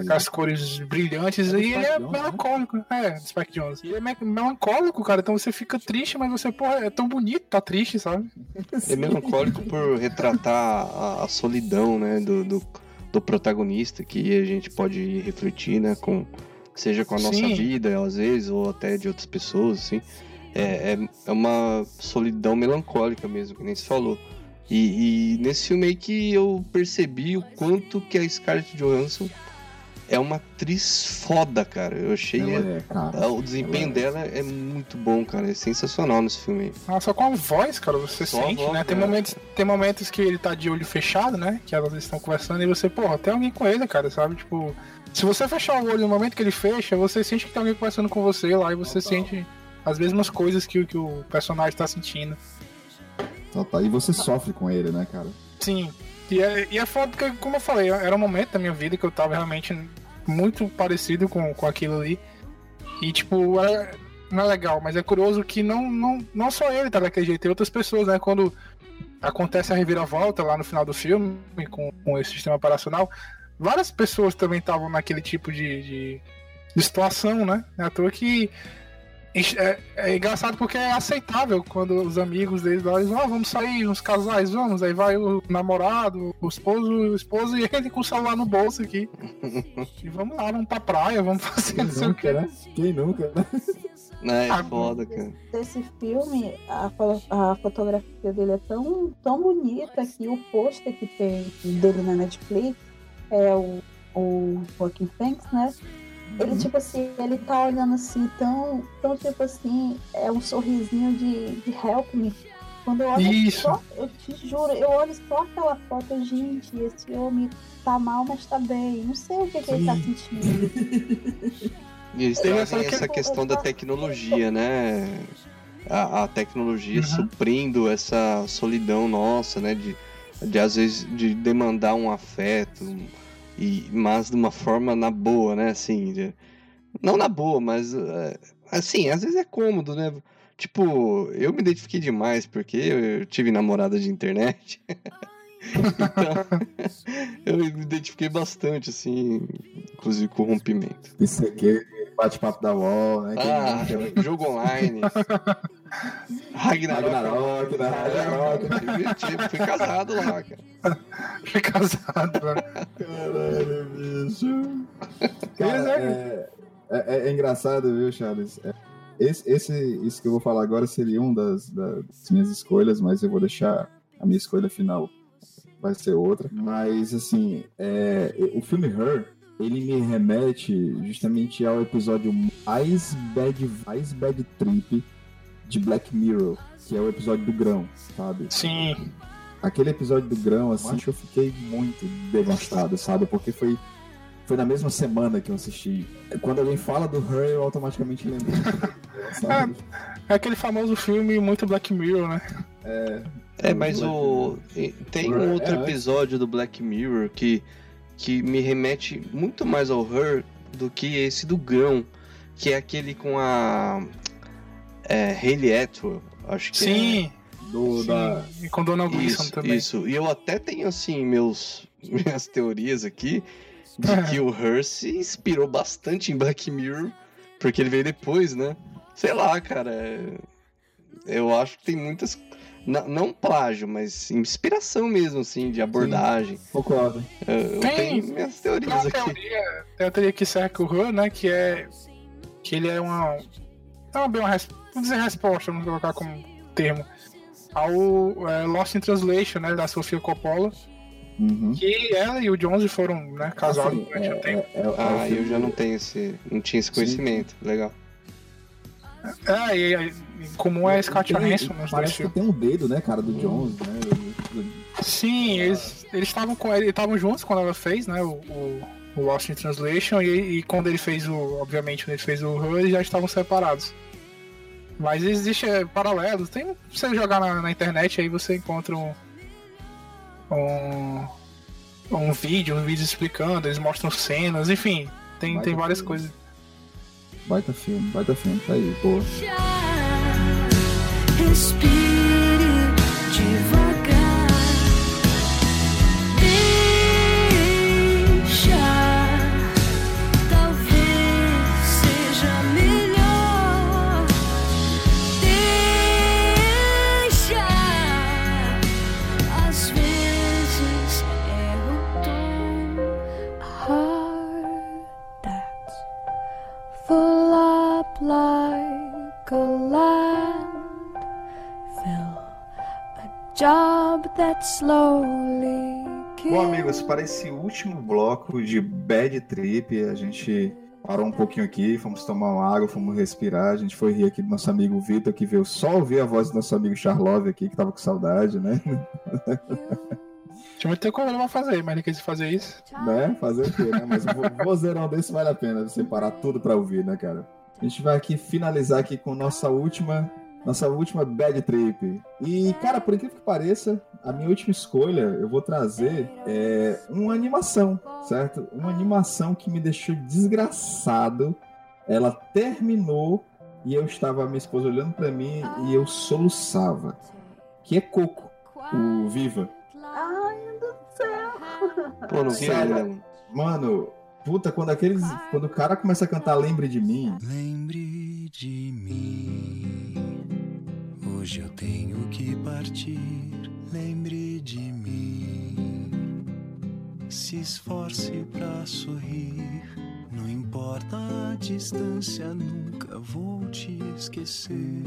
aquelas cores brilhantes, É e ele é né? melancólico. É, do Spike Jones. E ele é me- melancólico, cara, então você fica triste, mas você, pô, é tão bonito, tá triste, sabe? É melancólico por retratar a, a solidão, né, do, do, do protagonista, que a gente pode refletir, né, com, seja com a nossa Sim. vida, às vezes, ou até de outras pessoas, assim. É, é, é uma solidão melancólica mesmo, que nem se falou. E, e nesse filme aí que eu percebi o quanto que a Scarlett Johansson é uma atriz foda, cara. Eu achei... Ela é, cara. O desempenho Ela é. dela é muito bom, cara. É sensacional nesse filme aí. Ah, só com a voz, cara, você Só sente, voz, né? Tem momentos, tem momentos que ele tá de olho fechado, né? Que elas estão conversando e você, porra, tem alguém com ele, cara, sabe? Tipo, se você fechar o olho no momento que ele fecha, você sente que tem alguém conversando com você lá e você sente as mesmas coisas que, o- que o personagem tá sentindo. Tá, tá. E você sofre com ele, né, cara? Sim. E é, e é foda porque, como eu falei, era um momento da minha vida que eu tava realmente muito parecido com, com aquilo ali. E, tipo, é, não é legal, mas é curioso que não, não, não só ele tá daquele jeito, tem outras pessoas, né? Quando acontece a reviravolta lá no final do filme, com, com esse sistema operacional, várias pessoas também estavam naquele tipo de, de, de situação, né? É à toa que é, é engraçado porque é aceitável quando os amigos deles lá dizem, ah, vamos sair, uns casais, vamos, aí vai o namorado, o esposo, o esposo e ele com o celular no bolso aqui. e vamos lá, vamos pra praia, vamos fazer Quem não sei o nunca, né? Quem nunca, né? É, Ah, foda, cara. Desse filme, a, a fotografia dele é tão, tão bonita que o pôster que tem dele na Netflix é o, o Joaquin Phoenix, né? Ele, tipo assim, ele tá olhando assim, tão, tão tipo assim, é um sorrisinho de, de help me. Quando eu olho Isso. só, eu te juro, eu olho só aquela foto, gente, esse homem tá mal, mas tá bem. Não sei o que, que ele tá sentindo. E eles Tem trazem essa essa questão da tecnologia, né? A, a tecnologia Uhum. suprindo essa solidão nossa, né? De, de às vezes de demandar um afeto, e, mas de uma forma na boa, né? Assim, de- não na boa, mas é, assim, às vezes é cômodo, né? Tipo, eu me identifiquei demais porque eu tive namorada de internet. então, eu me identifiquei bastante, assim, inclusive com o rompimento. Isso aqui, bate-papo da UOL, né? Ah, né? jogo online. Ragnarok. Ragnarok, né? Ragnarok. Divertido, fui casado lá, cara. Fui casado, né? Caralho, bicho. Cara, Pois é, é, é engraçado, viu, Charles? É, esse, esse, isso que eu vou falar agora seria um das, das minhas escolhas, mas eu vou deixar a minha escolha final vai ser outra. Mas, assim, é, o filme Her, ele me remete justamente ao episódio mais bad, mais bad trip de Black Mirror, que é o episódio do grão, sabe? Sim. aquele episódio do grão, assim, eu fiquei muito devastado, sabe? Porque foi, foi na mesma semana que eu assisti. Quando alguém fala do Her, eu automaticamente lembro. sabe? É aquele famoso filme muito Black Mirror, né? É, mas o. Tem um É, outro é. episódio do Black Mirror que, que me remete muito mais ao Her do que esse do Grão, que é aquele com a. É, Hayley Atwell, acho que é. Sim. Do, sim. da, E com Donald Isso, também. isso. E eu até tenho, assim, meus, minhas teorias aqui de que o Her se inspirou bastante em Black Mirror, porque ele veio depois, né? Sei lá, cara. é- Eu acho que tem muitas. Na- Não plágio, mas inspiração mesmo, assim, de abordagem. concordo. Eu, eu Tem- tenho minhas Tem teorias uma aqui. teoria, tem uma teoria que cerca o Han, né? Que é. Que ele é uma. Não é bem uma res- dizer resposta, vamos colocar como termo. Ao é, Lost in Translation, né? Da Sofia Coppola. Uhum. Que ela e o Jones foram, né, casados Assim, durante é, o tempo. é- é- é Ah, eu já não tenho esse. Não tinha esse Sim. conhecimento. Legal. É, e, e, em comum é Scott Hanson nos dois Parece que tem um dedo, né, cara, do Jones, né? Sim, eles eles estavam com eles estavam juntos quando ela fez, né, o, o, o Lost in Translation e, e quando ele fez o, obviamente, quando ele fez o Her, eles já estavam separados. Mas existe é, paralelos, tem você jogar na, na internet aí você encontra um, um um vídeo, um vídeo explicando, eles mostram cenas, enfim, tem, tem várias coisas. Baita filme, baita filme, tá aí, boa. Respire like a landfill. A job that slowly Bom, amigos, para esse último bloco de Bad Trip, a gente parou um pouquinho aqui, fomos tomar uma água, fomos respirar, a gente foi rir aqui do nosso amigo Vitor, que veio só ouvir a voz do nosso amigo Charlove aqui, que tava com saudade, né? Tinha muito vou fazer, mas ele quis fazer isso. né? Fazer o quê, né? Mas vo- vozeirão desse vale a pena você parar tudo pra ouvir, né, cara? A gente vai aqui finalizar aqui com nossa última, nossa última bad trip. E, cara, por incrível que pareça, a minha última escolha, eu vou trazer é uma animação, certo? Uma animação que me deixou desgraçado. Ela terminou e eu estava, minha esposa olhando pra mim e eu soluçava. Que é Coco, o Viva. Ai, do céu. Pô, não Sério? ainda. mano. Puta, quando aqueles. Quando o cara começa a cantar Lembre de mim. Lembre de mim. Hoje eu tenho que partir. Lembre de mim. Se esforce pra sorrir. Não importa a distância, nunca vou te esquecer.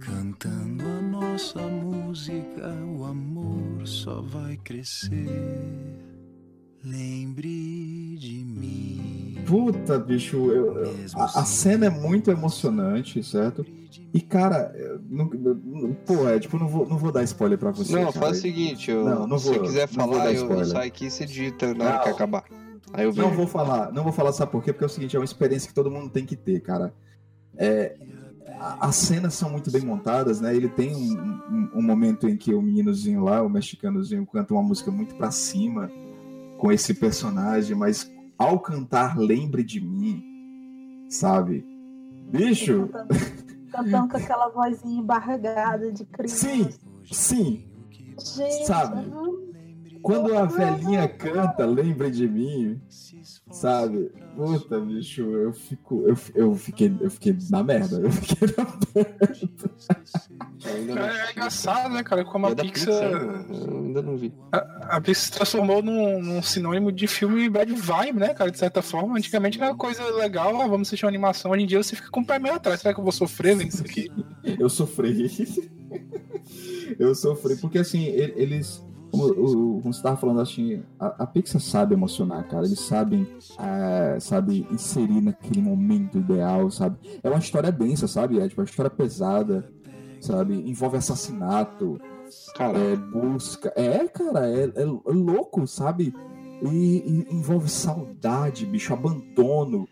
Cantando a nossa música, o amor só vai crescer. Lembre de mim. Puta, bicho, eu- eu- a, a cena é muito emocionante, certo? E, cara, eu não- não- pô, é tipo, não vou, não vou dar spoiler pra você. Não, cara. faz o seguinte, eu, Não, não se você vou- quiser não vou falar, eu, eu saio aqui e você digita na hora que Não. acabar. Aí eu vejo. Não vou falar, não vou falar, sabe por quê? Porque é o seguinte, é uma experiência que todo mundo tem que ter, cara. É, a- as cenas são muito bem montadas, né? Ele tem um, um- um momento em que o meninozinho lá, o mexicanozinho, canta uma música muito pra cima com esse personagem, mas ao cantar Lembre de Mim, sabe? Bicho, Cantando, cantando com aquela vozinha embargada de criança. sim, sim. Gente, Sabe? aham. Quando a velhinha canta Lembre de Mim, sabe? Puta, bicho, eu fico. Eu, eu, fiquei, eu fiquei na merda. Eu fiquei na não É, é engraçado, né, cara? Como É a Pixar, Pixar, eu ainda não vi. a Pixar se transformou num, num sinônimo de filme bad vibe, né, cara? De certa forma. Antigamente era coisa legal, ah, vamos assistir uma animação. Hoje em dia você fica com o pé meio atrás. Será que eu vou sofrer vendo isso aqui? Eu sofri. eu sofri, porque assim, eles. Como, o- como você tava falando, assim, a, a Pixar sabe emocionar, cara. Eles sabem, é, sabe, inserir naquele momento ideal, sabe? É uma história densa, sabe? É tipo uma história pesada, sabe? Envolve assassinato, Cara, é, busca. É, cara, é, é- é louco, sabe? E, e envolve saudade, bicho, abandono.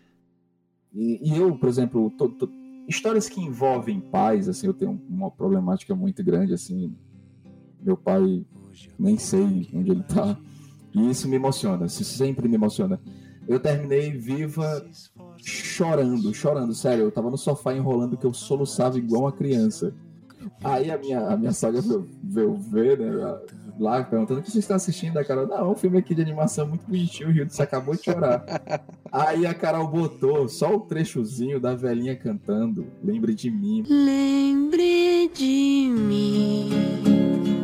E, e eu, por exemplo, tô- tô- histórias que envolvem pais, assim, eu tenho uma problemática muito grande, assim. Meu pai, nem sei onde ele tá. E isso me emociona, isso sempre me emociona. Eu terminei viva chorando, chorando, sério. Eu tava no sofá enrolando que eu soluçava igual uma criança. Aí a minha, a minha sogra veio, veio ver, né, lá perguntando o que você está assistindo. A Carol, não, um filme aqui de animação muito bonitinho, o Rio você acabou de chorar. Aí a Carol botou só o trechozinho da velhinha cantando, lembre de mim. Lembre de mim.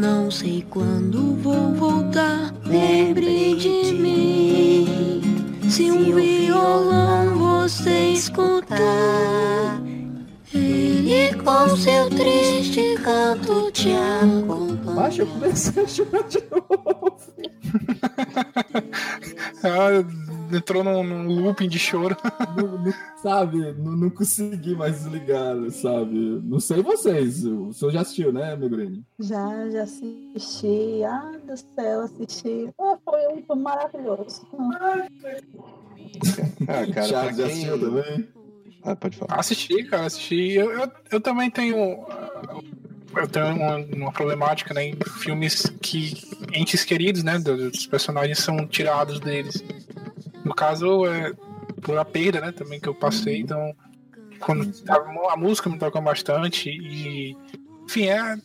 Não sei quando vou voltar. Lembre de mim. Se um violão você escutar, ele com seu triste canto te acompanha. Macho, eu comecei a chorar de novo. Ela entrou num, num looping de choro. Não, não- sabe, não, não consegui mais desligar, sabe? Não sei vocês, o senhor já assistiu, né, meu grande? Já, já assisti. Ah, do céu, assisti. Ah, foi um filme maravilhoso. ah, cara, Thiago pra já assistiu também? Ah, pode falar. Assisti, cara, assisti. Eu, eu, eu também tenho. Eu tenho uma, uma problemática, né? Em filmes que entes queridos, né? do- Dos personagens são tirados deles. No caso, é por a perda, né? Também que eu passei. Então, quando a, a música me tocou bastante. E. Enfim, é.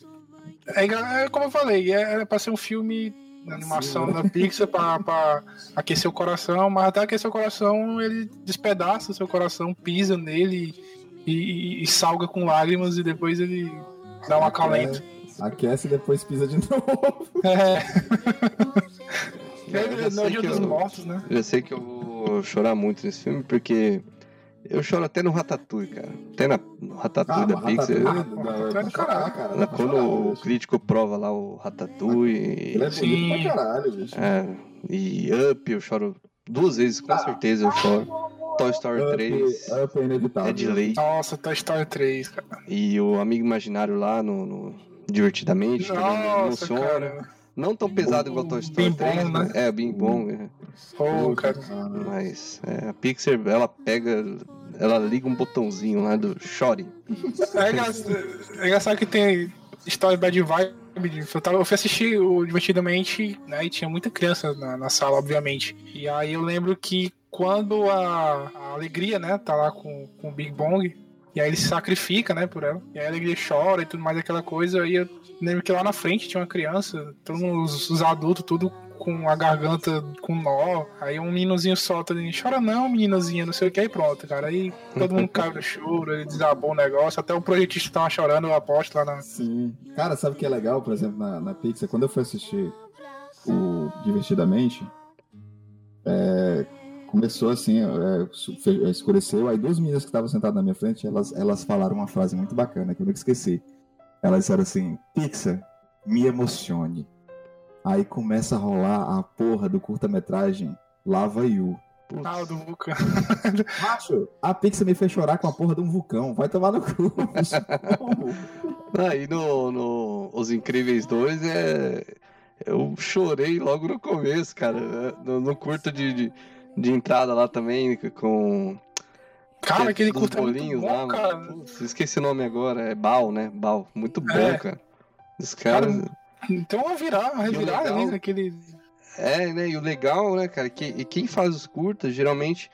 É, é como eu falei, é, era pra ser um filme. de Animação da Pixar pra aquecer o coração, mas até aquecer o coração, ele despedaça o seu coração, pisa nele e, e- e salga com lágrimas e depois ele dá um acalento. Aquece e depois pisa de novo. É. Eu já É, dos eu- Mortos, né? Eu sei que eu vou chorar muito nesse filme, porque eu choro até no Ratatouille, cara. Até na, no Ratatouille da mas Pixar. Ah, dá Lá pra Quando chorar, o bicho. crítico prova lá o Ratatouille. Ele é bonito Sim. pra caralho, bicho. é, e Up, eu choro duas vezes, com certeza eu choro. Toy Story 3 Up, up é inevitável. é de lei. Nossa, Toy Story 3, cara. E o Amigo Imaginário lá no, no Divertidamente Nossa, emociona. cara. Não tão pesado igual Toy Story Bim 3, Bom, né? né? É, Bing Bong. é. Pô, cara. Mas é, a Pixar, ela pega, ela liga um botãozinho lá do chore. É engraçado, é engraçado que tem história bad vibe. Eu, tava, eu fui assistir o Divertidamente, né? E tinha muita criança na, na sala, obviamente. E aí eu lembro que quando a, a alegria, né, tá lá com, com o Big Bong, e aí ele se sacrifica, né, por ela. E aí a alegria chora e tudo mais, aquela coisa. Aí eu lembro que lá na frente tinha uma criança, todos os, os adultos, tudo com a garganta com nó. Aí um meninozinho solta ali, chora não, meninozinha, não sei o que, aí pronto, cara. Aí todo mundo cai no choro, ele desabou o negócio, até o projetista tava chorando, eu aposto lá na. Sim. Cara, sabe o que é legal, por exemplo, na, na Pixar? Quando eu fui assistir o Divertidamente, é, começou assim, é, fe- escureceu, aí duas meninas que estavam sentadas na minha frente, elas, elas falaram uma frase muito bacana, que eu nunca esqueci. Elas disseram assim, Pixar, me emocione. Aí começa a rolar a porra do curta-metragem Lava You. Ah, o do Vulcan. Macho, a Pixar me fez chorar com a porra de um vulcão. Vai tomar no cu. Aí no, no Os Incríveis 2 é. Eu chorei logo no começo, cara. No, no curto de, de, de entrada lá também, com. Cara, aquele curta é bolinhos bom, lá, cara. Putz, esqueci o nome agora. É Bal, né? Bal. Muito bom, É. cara. Os caras. Então vai virar, vai o virar legal- ali naquele. É, né? E o legal, né, cara, que e quem faz os curtas, geralmente,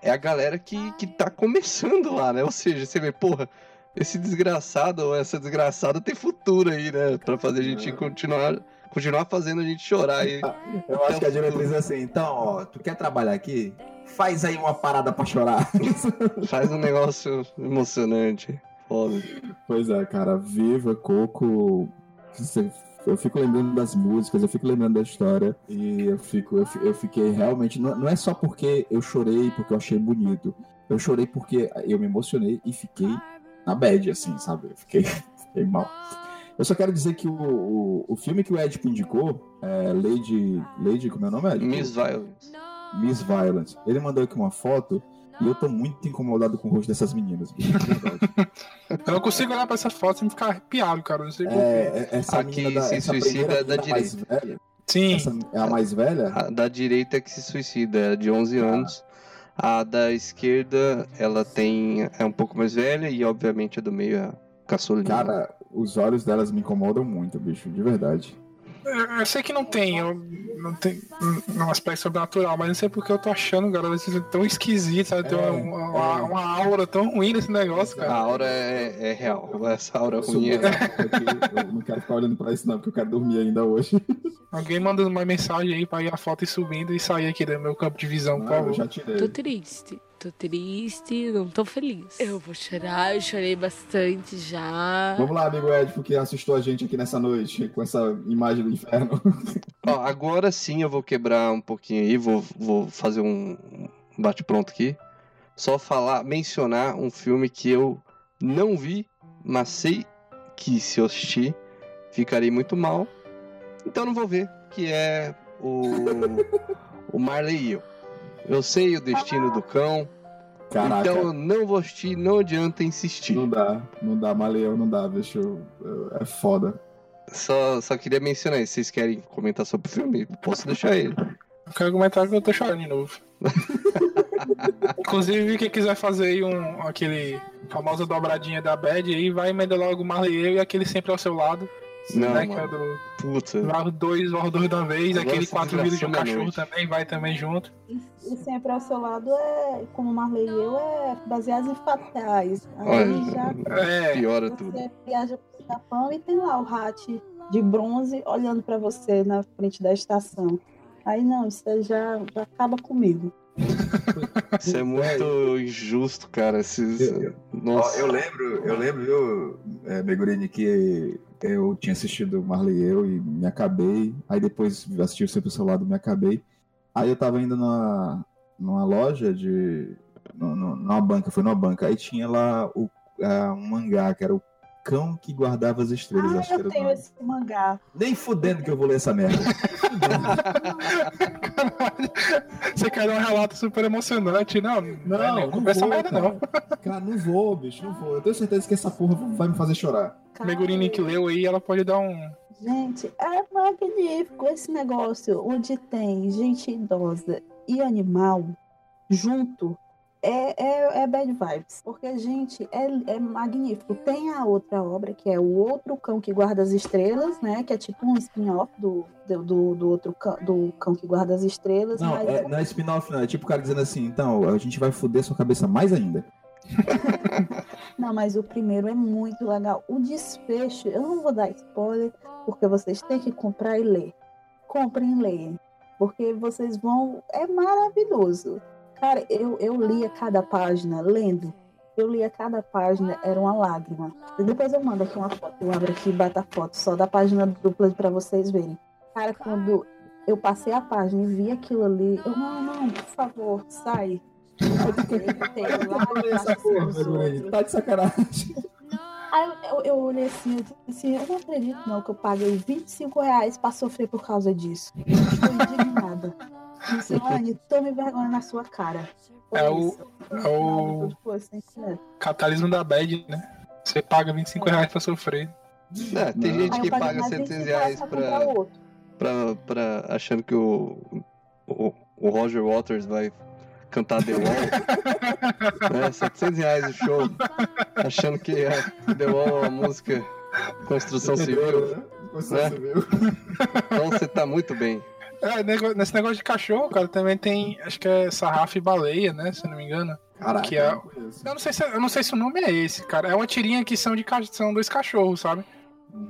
é a galera que, que tá começando lá, né? Ou seja, você vê, porra, esse desgraçado ou essa desgraçada tem futuro aí, né? Pra fazer a gente continuar, continuar fazendo a gente chorar aí. Eu acho que a diretriz é assim, então, ó, tu quer trabalhar aqui? Faz aí uma parada pra chorar. Faz um negócio emocionante. Foda. Pois é, cara, Viva, Coco. Eu fico lembrando das músicas, eu fico lembrando da história e eu fico, eu, fi- eu fiquei realmente. Não, não é só porque eu chorei, porque eu achei bonito. Eu chorei porque eu me emocionei e fiquei na bad, assim, sabe? Eu fiquei, fiquei mal. Eu só quero dizer que o, o, o filme que o Ed indicou, é Lady. Lady, como é o nome, Ed? Miss Violence. Miss Violence. Ele mandou aqui uma foto e eu tô muito incomodado com o rosto dessas meninas. Eu não consigo olhar pra essa foto sem ficar arrepiado, cara. Não sei. É, é- essa Aqui menina da, se essa suicida é da menina mais velha. Sim. Essa é a mais velha? A da direita é que se suicida, é de 11 anos. A da esquerda, ela tem é um pouco mais velha e, obviamente, a do meio é a caçulinha. Cara, os olhos delas me incomodam muito, bicho, de verdade. Eu, eu sei que não tem, eu, não tem um, um aspecto sobrenatural, mas não sei porque eu tô achando, cara, vocês são tão esquisito, sabe? Tem É, uma, uma, é. uma aura tão ruim nesse negócio, A cara. aura é, é real. Essa aura ruim é. eu não quero ficar olhando pra isso, não, porque eu quero dormir ainda hoje. Alguém manda uma mensagem aí pra ir a foto ir subindo e sair aqui do meu campo de visão, por Não, eu favor. já Tô tirei. triste. Tô triste, não tô feliz. Eu vou chorar, eu chorei bastante já. Vamos lá, amigo Ed, porque assustou a gente aqui nessa noite com essa imagem do inferno. Ó, agora sim eu vou quebrar um pouquinho aí, vou, vou fazer um bate-pronto aqui. Só falar, mencionar um filme que eu não vi, mas sei que se eu assistir ficarei muito mal. Então não vou ver, que é o, o Marley e eu. Eu sei o destino do cão, Caraca, então eu não vou assistir, não adianta insistir. não dá, não dá, Maleão, não dá, bicho. eu- É foda. Só, só queria mencionar isso. Vocês querem comentar sobre o filme? Posso deixar ele. Eu quero comentar que eu tô chorando de novo. Inclusive, quem quiser fazer aí um, aquele famosa dobradinha da Bad aí, vai emendar logo o Marley eu e aquele sempre ao seu lado. Não, né, que é mano. do Puta. dois de uma vez, Agora aquele quatro vidas de um cachorro noite. também, vai também junto. E sempre ao seu lado é, como Marley e eu, é baseado em fatos reais. Aí Olha, já É, piora tudo. você viaja pro Japão e tem lá o Hat de bronze olhando pra você na frente da estação. Aí não, isso já, já acaba comigo. Isso é muito injusto, cara. Esses... Eu- Nossa. Ó, eu lembro, eu lembro, viu, é, Megurini, que eu tinha assistido Marley e eu e me acabei. Aí depois assisti o Sempre ao Seu Lado me acabei. Aí eu tava indo numa, numa loja de. nu- nu- Numa banca, foi numa banca. Aí tinha lá o, ah, um mangá, que era o Cão que Guardava as Estrelas. acho Ah, que era eu tenho esse mangá. Nem fudendo que eu vou ler essa merda. Você quer dar um relato super emocionante? Não, não, Não, não, não compra essa vou, merda cara. não. Cara, não vou, bicho, não vou. Eu tenho certeza que essa porra vai me fazer chorar. Megurini que leu aí, ela pode dar um. Gente, é magnífico esse negócio onde tem gente idosa e animal junto. É, é, é bad vibes. Porque, gente, é, é magnífico. Tem a outra obra, que é o outro cão que guarda as estrelas, né? Que é tipo um spin-off do, do, do, outro cão, do cão que guarda as estrelas. Não, mas é, não é spin-off, não. É tipo o cara dizendo assim, então, a gente vai foder sua cabeça mais ainda. Não, mas o primeiro é muito legal. O desfecho, eu não vou dar spoiler, porque vocês têm que comprar e ler. comprem e leiam. Porque vocês vão. É maravilhoso. Cara, eu, eu lia cada página, lendo. Eu lia cada página, era uma lágrima. E depois eu mando aqui uma foto. Eu abro aqui e bato a foto só da página dupla pra vocês verem. Cara, quando eu passei a página e vi aquilo ali, eu, não, não, por favor, sai. Eu lá, Essa porra, tá de sacanagem. Aí eu, eu, eu olhei assim, eu disse assim, eu não acredito não que eu paguei 25 reais pra sofrer por causa disso. Estou indignada. Anne, tome vergonha na sua cara. Foi É o- é o-. Capitalismo da bad, né? Você paga 25 reais pra sofrer. É, tem Não. gente que paga mais 700 25 reais pra pra, pra, achando que o, o, o Roger Waters vai cantar The Wall. né? 700 reais o show. Achando que é The Wall é uma música construção civil. né? Construção Né? civil. Então você tá muito bem. É, nesse negócio de cachorro, cara, também tem. Acho que é sarrafa e baleia, né? Se não me engano. Caraca, Que é- eu não conheço. Eu não sei se, eu não sei se o nome é esse, cara. É uma tirinha que são de são dois cachorros, sabe?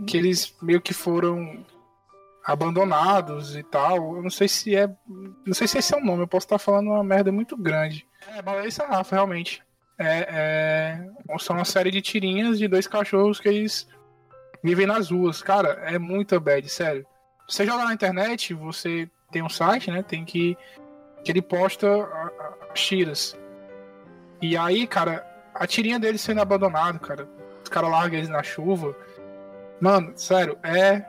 Que eles meio que foram abandonados e tal. Eu não sei se é. Não sei se esse é o nome, eu posso estar falando uma merda muito grande. É, baleia e sarrafa, realmente. É, é, são uma série de tirinhas de dois cachorros que eles vivem nas ruas. Cara, é muito bad, sério. Você joga na internet, você tem um site, né? Tem que. que ele posta tiras. E aí, cara, a tirinha dele sendo abandonado, cara. Os caras largam eles na chuva. Mano, sério, é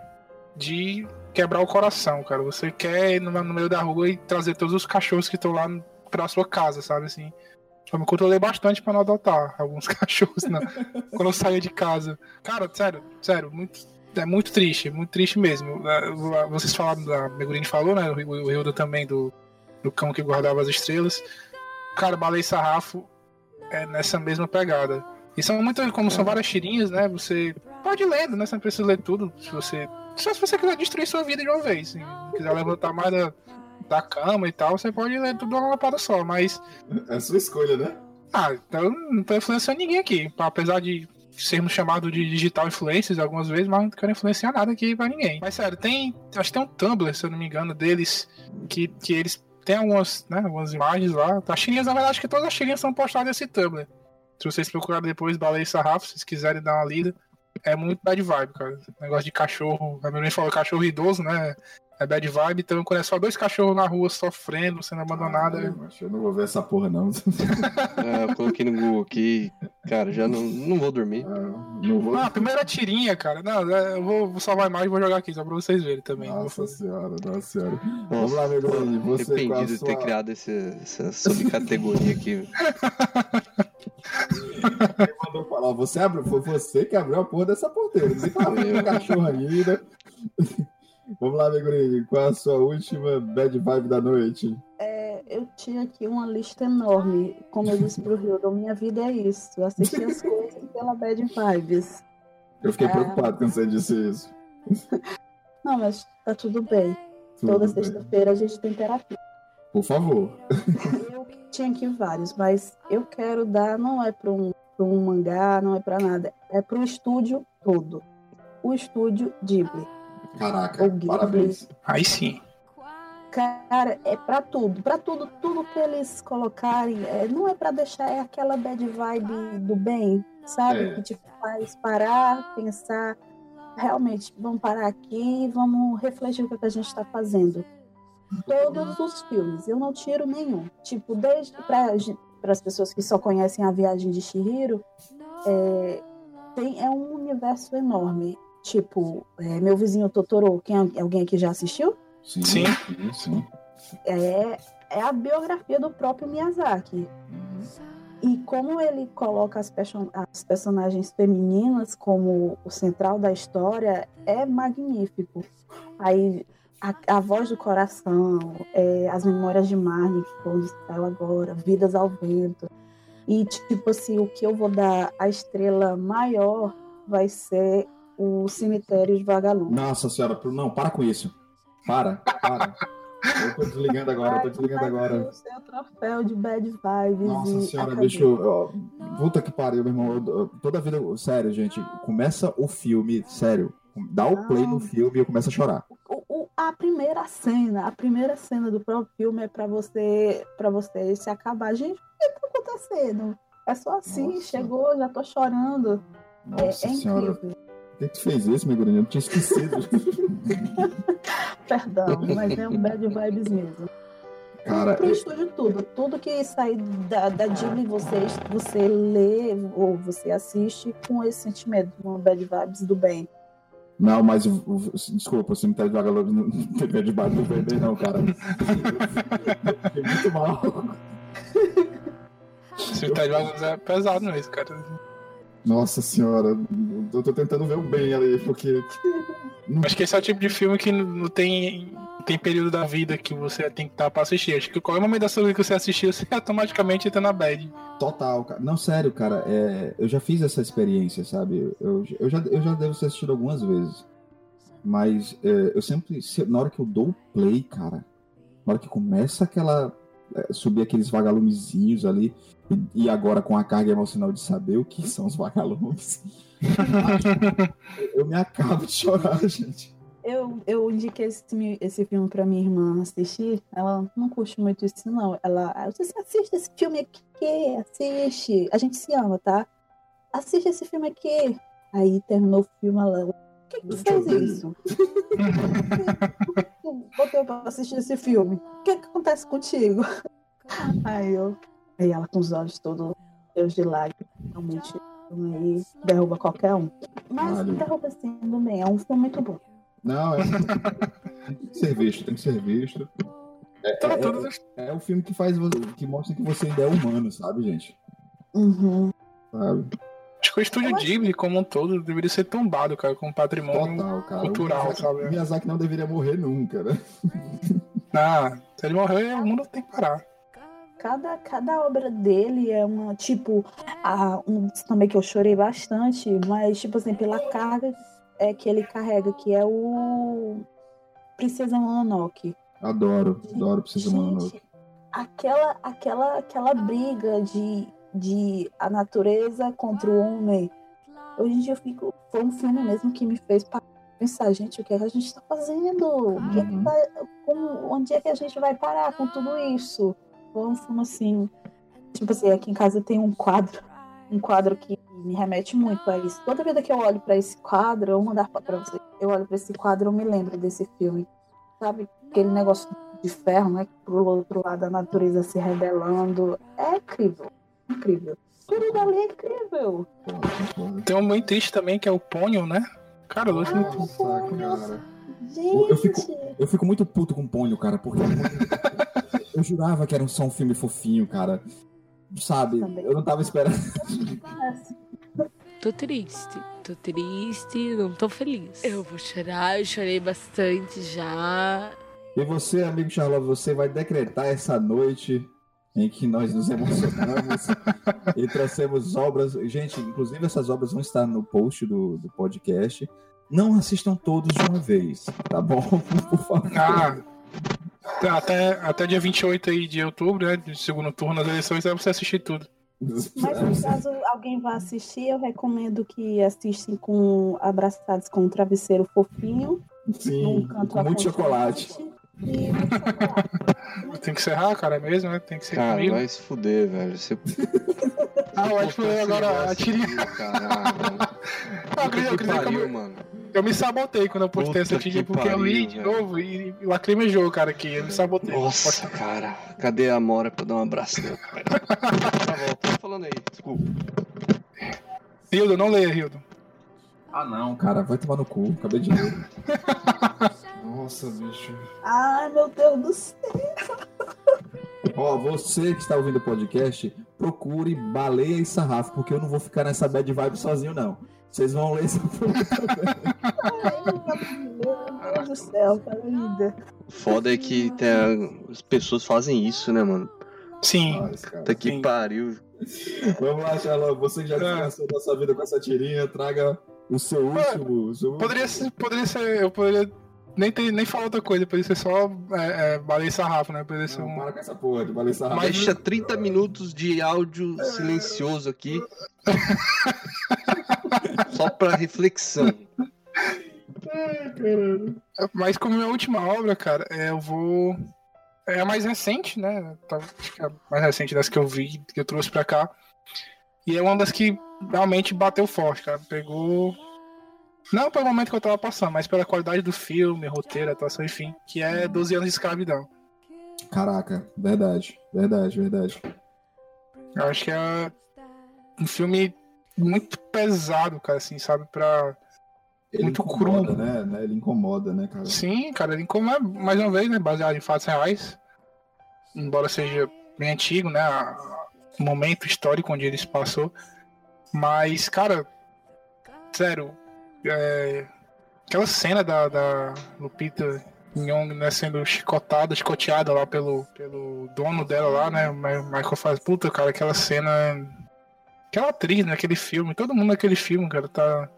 de quebrar o coração, cara. Você quer ir no, meio da rua e trazer todos os cachorros que estão lá pra sua casa, sabe assim? Eu me controlei bastante pra não adotar alguns cachorros quando eu saía de casa. Cara, sério, sério, muito, é muito triste, muito triste mesmo. É, Vocês falaram, a Megurini falou, né? O Hilda também, do, do cão que guardava as estrelas. Cara, Baleia e Sarrafo é nessa mesma pegada. E são muitas, como são várias tirinhas, né? Você pode lendo, né? Você não precisa ler tudo. Se você. Só se você quiser destruir sua vida de uma vez. Se quiser levantar mais da, da cama e tal, você pode ler tudo de uma lapada só. Mas É a sua escolha, né? ah, então não tô influenciando ninguém aqui. Apesar de sermos chamados de digital influencers algumas vezes, mas não quero influenciar nada aqui pra ninguém. Mas sério, tem. Acho que tem um Tumblr, se eu não me engano, deles, que, que eles têm algumas, né, algumas imagens lá. As tirinhas, na verdade, acho que todas as tirinhas são postadas nesse Tumblr. Se vocês procurarem depois Baleia e Sarrafo, se vocês quiserem dar uma lida, é muito bad vibe, cara. Negócio de cachorro. A minha mãe falou cachorro idoso, né? É bad vibe, então quando é só dois cachorros na rua sofrendo, sendo abandonados, é Ah, macho, eu não vou ver essa porra, não. É, eu coloquei no Google aqui. Cara, já não, não vou dormir. Ah, não vou. Ah, a primeira tirinha, cara. Não, é, eu vou, vou salvar a imagem e vou jogar aqui, só pra vocês verem também. Nossa senhora, nossa senhora. Vamos Nossa, lá, meu grande. Você com a arrependido de ter sua... criado esse, essa subcategoria aqui. Quem mandou falar? Você abriu, foi você que abriu a porra dessa porteira. Não tem Eu. cachorro ainda. Vamos lá, grande. Qual a sua última bad vibe da noite? É, eu tinha aqui uma lista enorme. Como eu disse pro Hildo, minha vida é isso. Assistir as coisas pela bad vibes. Eu fiquei Ah. preocupado quando você disse isso. Não, mas tá tudo bem. Tudo Toda sexta-feira a gente tem terapia. Por favor. Eu tinha aqui vários, mas eu quero dar, não é para um, pra um mangá, não é para nada, é para o estúdio todo. O estúdio Ghibli. Caraca, O parabéns. Aí sim. Cara, é para tudo, para tudo, tudo que eles colocarem, é, não é para deixar é aquela bad vibe do bem, sabe? É. Que te faz parar, pensar, realmente, vamos parar aqui, vamos refletir o que, é que a gente está fazendo. Todos os filmes, eu não tiro nenhum. Tipo, desde para as pessoas que só conhecem a viagem de Shihiro, é, tem, é um universo enorme. Tipo, é, meu vizinho Totoro, quem, alguém aqui já assistiu? Sim, Sim. sim, é, é a biografia do próprio Miyazaki. E como ele coloca as, perso- as personagens femininas como o central da história, é magnífico. Aí, a, a voz do coração, é, as memórias de Marnie, que foi saiu agora, Vidas ao Vento. E, tipo assim, o que eu vou dar a estrela maior vai ser o Cemitério de Vagalume. Nossa senhora, não, para com isso. Para, para. Eu tô desligando agora, eu tô desligando agora. O seu troféu de bad vibes. Nossa senhora, deixa eu. Puta que pariu, meu irmão. Eu- toda a vida. Sério, gente. Começa o filme, sério. Dá o play no filme e eu começo a chorar. O- o- a primeira cena, a primeira cena do próprio filme é pra você, para você se acabar. Gente, o que tá acontecendo? É só assim, Nossa. chegou, já tô chorando. É, Nossa é senhora. incrível. Por que que tu fez isso, meu gordinho? Eu tinha esquecido. Perdão, mas é um bad vibes mesmo. Cara, pro estúdio tudo. Tudo que sair da, da Disney, você, você lê ou você assiste com esse sentimento, uma bad vibes do bem. Não, mas desculpa, o cemitério de vagalumes não teve de baixo do bebê, não, cara. Eu fiquei muito mal. Cemitério de Vagalumes é pesado mesmo, cara. Nossa senhora, eu tô tentando ver o bem ali, porque. Acho que esse é o tipo de filme que não tem, tem período da vida que você tem que estar pra assistir. Acho que qualquer momento da sua vida que você assistir, você automaticamente entra na bad. Total, cara. Não, sério, cara. é, eu já fiz essa experiência, sabe? Eu, eu, já, eu já devo ter assistido algumas vezes. Mas é, eu sempre. se- Na hora que eu dou o play, cara. Na hora que começa aquela. é, subir aqueles vagalumezinhos ali. E, agora com a carga emocional de saber o que são os vagalumes. eu me acabo de chorar, gente. Eu, eu indiquei esse, esse filme pra minha irmã assistir. Ela não curte muito isso, não. Ela, "Ah, você assiste esse filme aqui, assiste. A gente se ama, tá? Assiste esse filme aqui. Aí terminou o filme, ela. Por que, que fez odeio." isso? tu botou pra assistir esse filme. O que, que acontece contigo? Aí eu. Aí ela com os olhos todos cheios de lágrimas. Realmente, aí derruba qualquer um. Mas Vale. derruba assim também. É um filme muito bom. Não, é. tem que ser visto, tem que ser visto. É, Tá é- tudo- é o filme que faz que mostra que você ainda é humano, sabe, gente? Uhum. Sabe? Acho que o estúdio Ghibli, como um todo, deveria ser tombado, cara, como patrimônio Total, cara. cultural, o Miyazaki, sabe? o Miyazaki não deveria morrer nunca, né? Ah, se ele morrer, o mundo tem que parar. Cada, cada obra dele é uma, tipo, a, um também que eu chorei bastante, mas, tipo assim, pela carga é, que ele carrega, que é o Princesa Mononoke. Adoro, adoro Gente, Mononoke. Aquela, aquela, aquela briga de, de a natureza contra o homem. Hoje em dia eu fico. Foi um filme mesmo que me fez pensar, gente, o que, é que a gente tá fazendo? O que é que Uhum. tá- como- onde é que a gente vai parar com tudo isso? Filme assim. Tipo assim, aqui em casa tem um quadro. Um quadro que me remete muito a isso. Toda vida que eu olho pra esse quadro, eu vou mandar foto pra você. Eu olho pra esse quadro, eu me lembro desse filme. Sabe? Aquele negócio de ferro, né? Pro outro lado da natureza se rebelando. É incrível. Incrível. Tudo dali é incrível. Tem um muito triste também, que é o Ponyo, né? Cara, eu gosto muito. Nossa, cara. Gente. Eu fico, eu fico muito puto com o Pônio, cara, porque eu jurava que era só um filme fofinho, cara. Sabe? Também. Eu não tava esperando. Tô triste, tô triste, não tô feliz. Eu vou chorar, eu chorei bastante já. E você, amigo Charlotte, você vai decretar essa noite em que nós nos emocionamos e trouxemos obras. Gente, inclusive essas obras vão estar no post do, do podcast. Não assistam todos de uma vez, tá bom? Por favor. Ah, até, até dia 28 aí de outubro, né? De segundo turno das eleições, é você assistir tudo. Mas caso alguém vá assistir, eu recomendo que assistam com abraçados com um travesseiro fofinho. Sim, com muito chocolate. E muito chocolate. Tem que encerrar, cara, é mesmo, né? Tem que ser Cara, comigo. vai se fuder, velho. Você Ah, acho que foi agora a tirinha. Caralho, eu acredito- eu que que eu pariu, me- mano. Eu me sabotei quando eu postei Puta essa que porque eu li pariu, de velho. novo e lacrimejou, cara, aqui. Eu me sabotei. Nossa, cara. Cadê a Mora pra dar um abraço nela? tá bom, tô falando aí, desculpa. Hildo, não leia, Hildo. Ah, não, cara, vai tomar no cu. Acabei de ler. Nossa, bicho. Ai, meu Deus do céu. Ó, você que está ouvindo o podcast, procure Baleia e Sarrafo, porque eu não vou ficar nessa bad vibe sozinho, não. Vocês vão ler essa Ai, meu Deus do céu, cara linda. O foda é que tem a- as pessoas fazem isso, né, mano? Sim. Nossa, cara. Que Sim. pariu. Vamos lá, Charlotte. Você que já É. descansou da sua vida com essa tirinha, traga o seu último. o seu Poderia ser, poderia ser, eu poderia nem, ter, nem falar outra coisa, poderia ser só é, é, baleia sarrafo, né? Poderia ser Não, um... para com essa porra de Baleia Sarrafo. Mas- Deixa 30 minutos de áudio silencioso aqui. Só pra reflexão. Mas como minha última obra, cara, é, eu vou. É a mais recente, né? Tá- Acho que é a mais recente das que eu vi, que eu trouxe pra cá. E é uma das que realmente bateu forte, cara. Pegou. Não pelo momento que eu tava passando, mas pela qualidade do filme, roteiro, atuação, enfim. Que é 12 anos de escravidão. Caraca, verdade, verdade, verdade. Eu acho que é um filme muito pesado, cara, assim, sabe? Pra. Ele Muito incomoda, cru. né? né? Ele incomoda, né, cara? Sim, cara, ele como é, mais uma vez, né, baseado em fatos reais. Embora seja bem antigo, né, o momento histórico onde ele se passou. Mas, cara, sério, é, aquela cena da, da Lupita Nyong'o, né, sendo chicotada, chicoteada lá pelo, pelo dono dela lá, né, o Michael faz, puta, cara, aquela cena... Aquela atriz naquele filme, todo mundo naquele filme, cara, tá...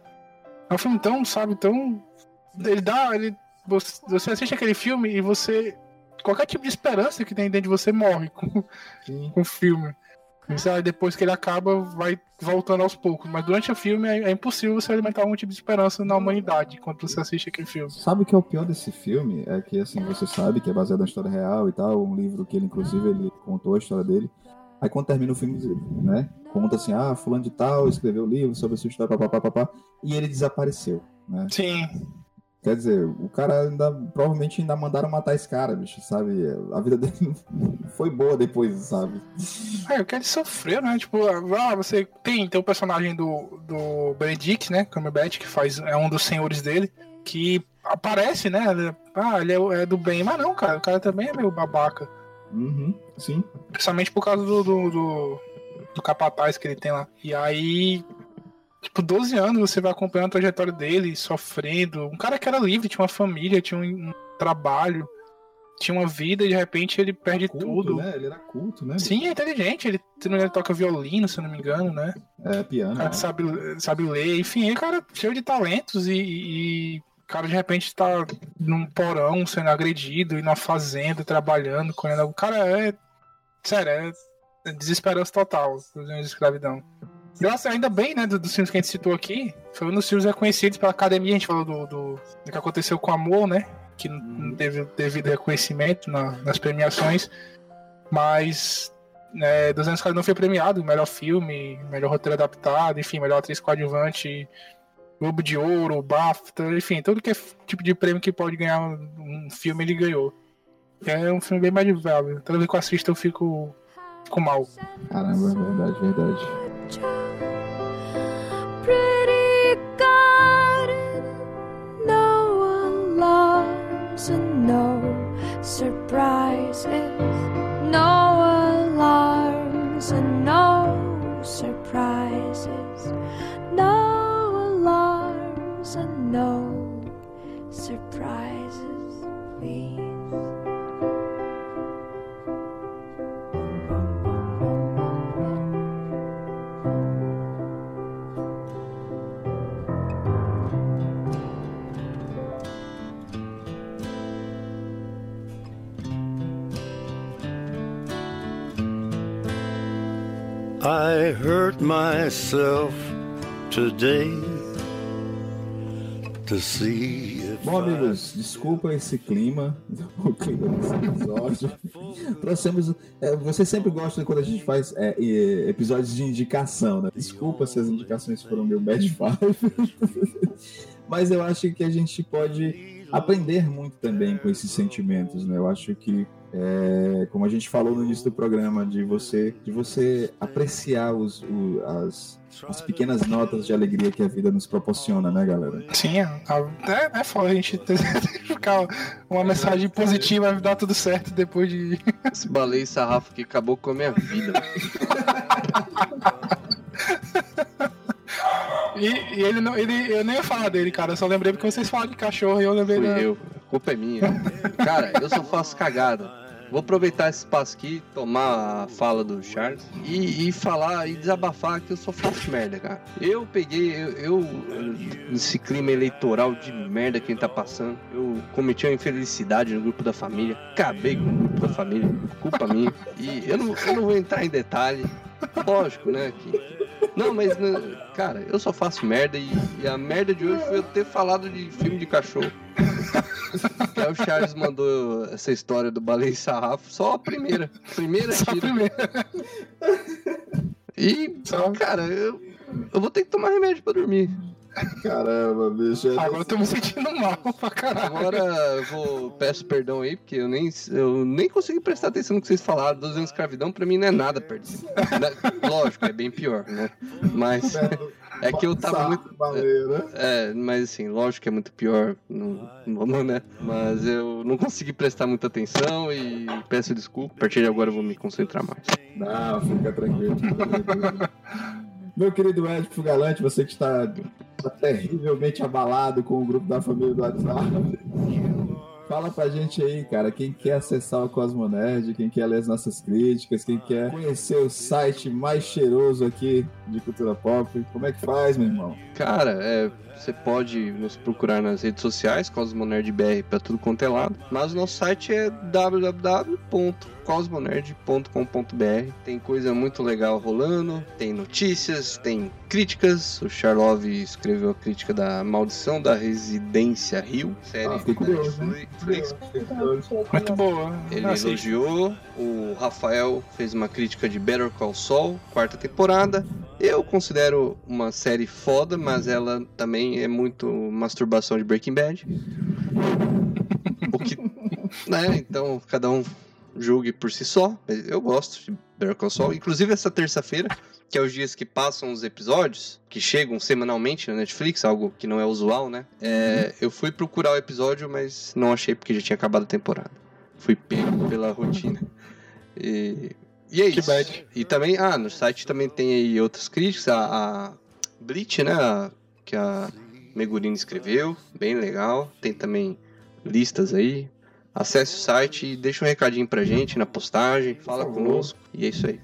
É um filme tão, sabe, tão ele dá. Ele, você, você assiste aquele filme e você. Qualquer tipo de esperança que tem dentro de você morre com, Sim. com o filme. E, sabe, depois que ele acaba, vai voltando aos poucos. Mas durante o filme é, é impossível você alimentar algum tipo de esperança na humanidade quando você assiste aquele filme. Sabe o que é o pior desse filme? É que, assim, você sabe que é baseado na história real e tal, um livro que ele, inclusive, ele contou a história dele. Aí quando termina o filme, né, conta assim, ah, fulano de tal escreveu o livro sobre a sua história, papapá, papá, e ele desapareceu, né? Sim, Quer dizer, o cara ainda, provavelmente ainda mandaram matar esse cara, bicho, sabe? A vida dele não foi boa depois, sabe? é, o que ele sofreu, né? Tipo, ah, você tem, tem o personagem do, do Benedict, né? Cumberbatch, que faz, é um dos senhores dele, que aparece, né? Ah, ele é, é do bem, mas não, cara, o cara também é meio babaca. Uhum, sim. Principalmente por causa do, do, do, do capataz que ele tem lá. E aí, tipo, 12 anos você vai acompanhando a trajetória dele, sofrendo. Um cara que era livre, tinha uma família, tinha um, um trabalho, tinha uma vida e de repente ele perde Culto, tudo. né? Ele era culto, né? Sim, é inteligente. Ele, ele toca violino, se eu não me engano, né? É, O piano. cara né? sabe, sabe ler. Enfim, ele é um cara cheio de talentos e, e o cara de repente tá num porão sendo agredido e numa fazenda trabalhando, colhendo. O cara é. Sério, é desesperança total escravidão. Graças ainda bem, né, do- dos filmes que a gente citou aqui, foi um dos filmes reconhecidos pela academia, a gente falou do, do, do que aconteceu com Amor, né? Que não- não teve o devido reconhecimento na- nas premiações. Mas né, 200 anos de escravidão foi premiado, melhor filme, melhor roteiro adaptado, enfim, melhor atriz coadjuvante, Globo de Ouro, BAFTA, enfim, todo que é tipo de prêmio que pode ganhar um filme ele ganhou. É um filme bem mais viável. Toda vez que eu assisto eu fico, fico mal. Caramba, verdade, verdade. Pretty garden, no alarms and no surprises. No alarms and no surprises. No alarms and no surprises, I hurt myself today to see if Bom, amigos, desculpa esse clima, o clima desse episódio. Trouxemos. é, você sempre gosta quando a gente faz é, é, episódios de indicação, né? Desculpa se as indicações foram meio bad five. Mas eu acho que a gente pode aprender muito também com esses sentimentos, né? Eu acho que, é, como a gente falou no início do programa, de você, de você apreciar os, o- as, as pequenas notas de alegria que a vida nos proporciona, né, galera? Sim, é, é, é foda a gente ter- ficar uma mensagem positiva vai dar tudo certo depois de. Esse baleio sarrafo que acabou com a minha vida. E, e ele não. Ele, eu nem ia falar dele, cara. Eu só lembrei porque vocês falaram de cachorro e eu lembrei Fui da. eu. A culpa é minha. Cara, eu só faço cagada. Vou aproveitar esse espaço aqui, tomar a fala do Charles e, e falar e desabafar que eu só faço merda, cara. Eu peguei, eu, eu, nesse clima eleitoral de merda que a gente tá passando, eu cometi uma infelicidade no grupo da família, acabei com o grupo da família, culpa minha. E eu não, eu não vou entrar em detalhe, lógico, né? Que Não, mas, né, cara, eu só faço merda e, e a merda de hoje foi eu ter falado de filme de cachorro. aí o Charles mandou essa história do baleia e sarrafo, só a primeira. Primeira Só a tira. primeira. E, Só- cara, eu, eu vou ter que tomar remédio pra dormir. Caramba, bicho. é Agora eu tô me sentindo mal pra caralho. Agora eu vou peço perdão aí, porque eu nem, eu nem consegui prestar atenção no que vocês falaram. 12 anos de escravidão pra mim não é nada perto disso. Né? Lógico, é bem pior, né? Mas é que eu tava muito. Maneiro, É, mas assim, lógico que é muito pior. Não, não né? Mas eu não consegui prestar muita atenção e peço desculpa. A partir de agora eu vou me concentrar mais. Não, fica tranquilo. Fica tranquilo. Meu querido Ed Fugalante, você que está, está terrivelmente abalado com o grupo da família do WhatsApp. Fala pra gente aí, cara, quem quer acessar o Cosmonerd, quem quer ler as nossas críticas, quem quer conhecer o site mais cheiroso aqui de cultura pop, como é que faz, meu irmão? Cara, é, você pode nos procurar nas redes sociais, CosmoNerdBR, pra tudo quanto é lado. Mas o nosso site é www.cosmonerd.com.br. Tem coisa muito legal rolando, tem notícias, tem críticas. O Charlov escreveu a crítica da Maldição da Residência Rio, série Ah, da curioso, Netflix. Muito boa. Ele Assiste. elogiou, o Rafael fez uma crítica de Better Call Saul, quarta temporada. Eu considero uma série foda, mas ela também é muito masturbação de Breaking Bad. O que, né, então cada um julgue por si só. Eu gosto de Better Call Saul. Inclusive essa terça-feira, que é os dias que passam os episódios, que chegam semanalmente na Netflix, algo que não é usual, né? É, eu fui procurar o episódio, mas não achei porque já tinha acabado a temporada. Fui pego pela rotina. E, e é Que isso. bad. E também, ah, no site também tem aí outras críticas. A, a Bleach, né? a- que a Megurini escreveu, bem legal. Tem também listas aí. Acesse o site e deixa um recadinho pra gente na postagem. Fala conosco. E é isso aí.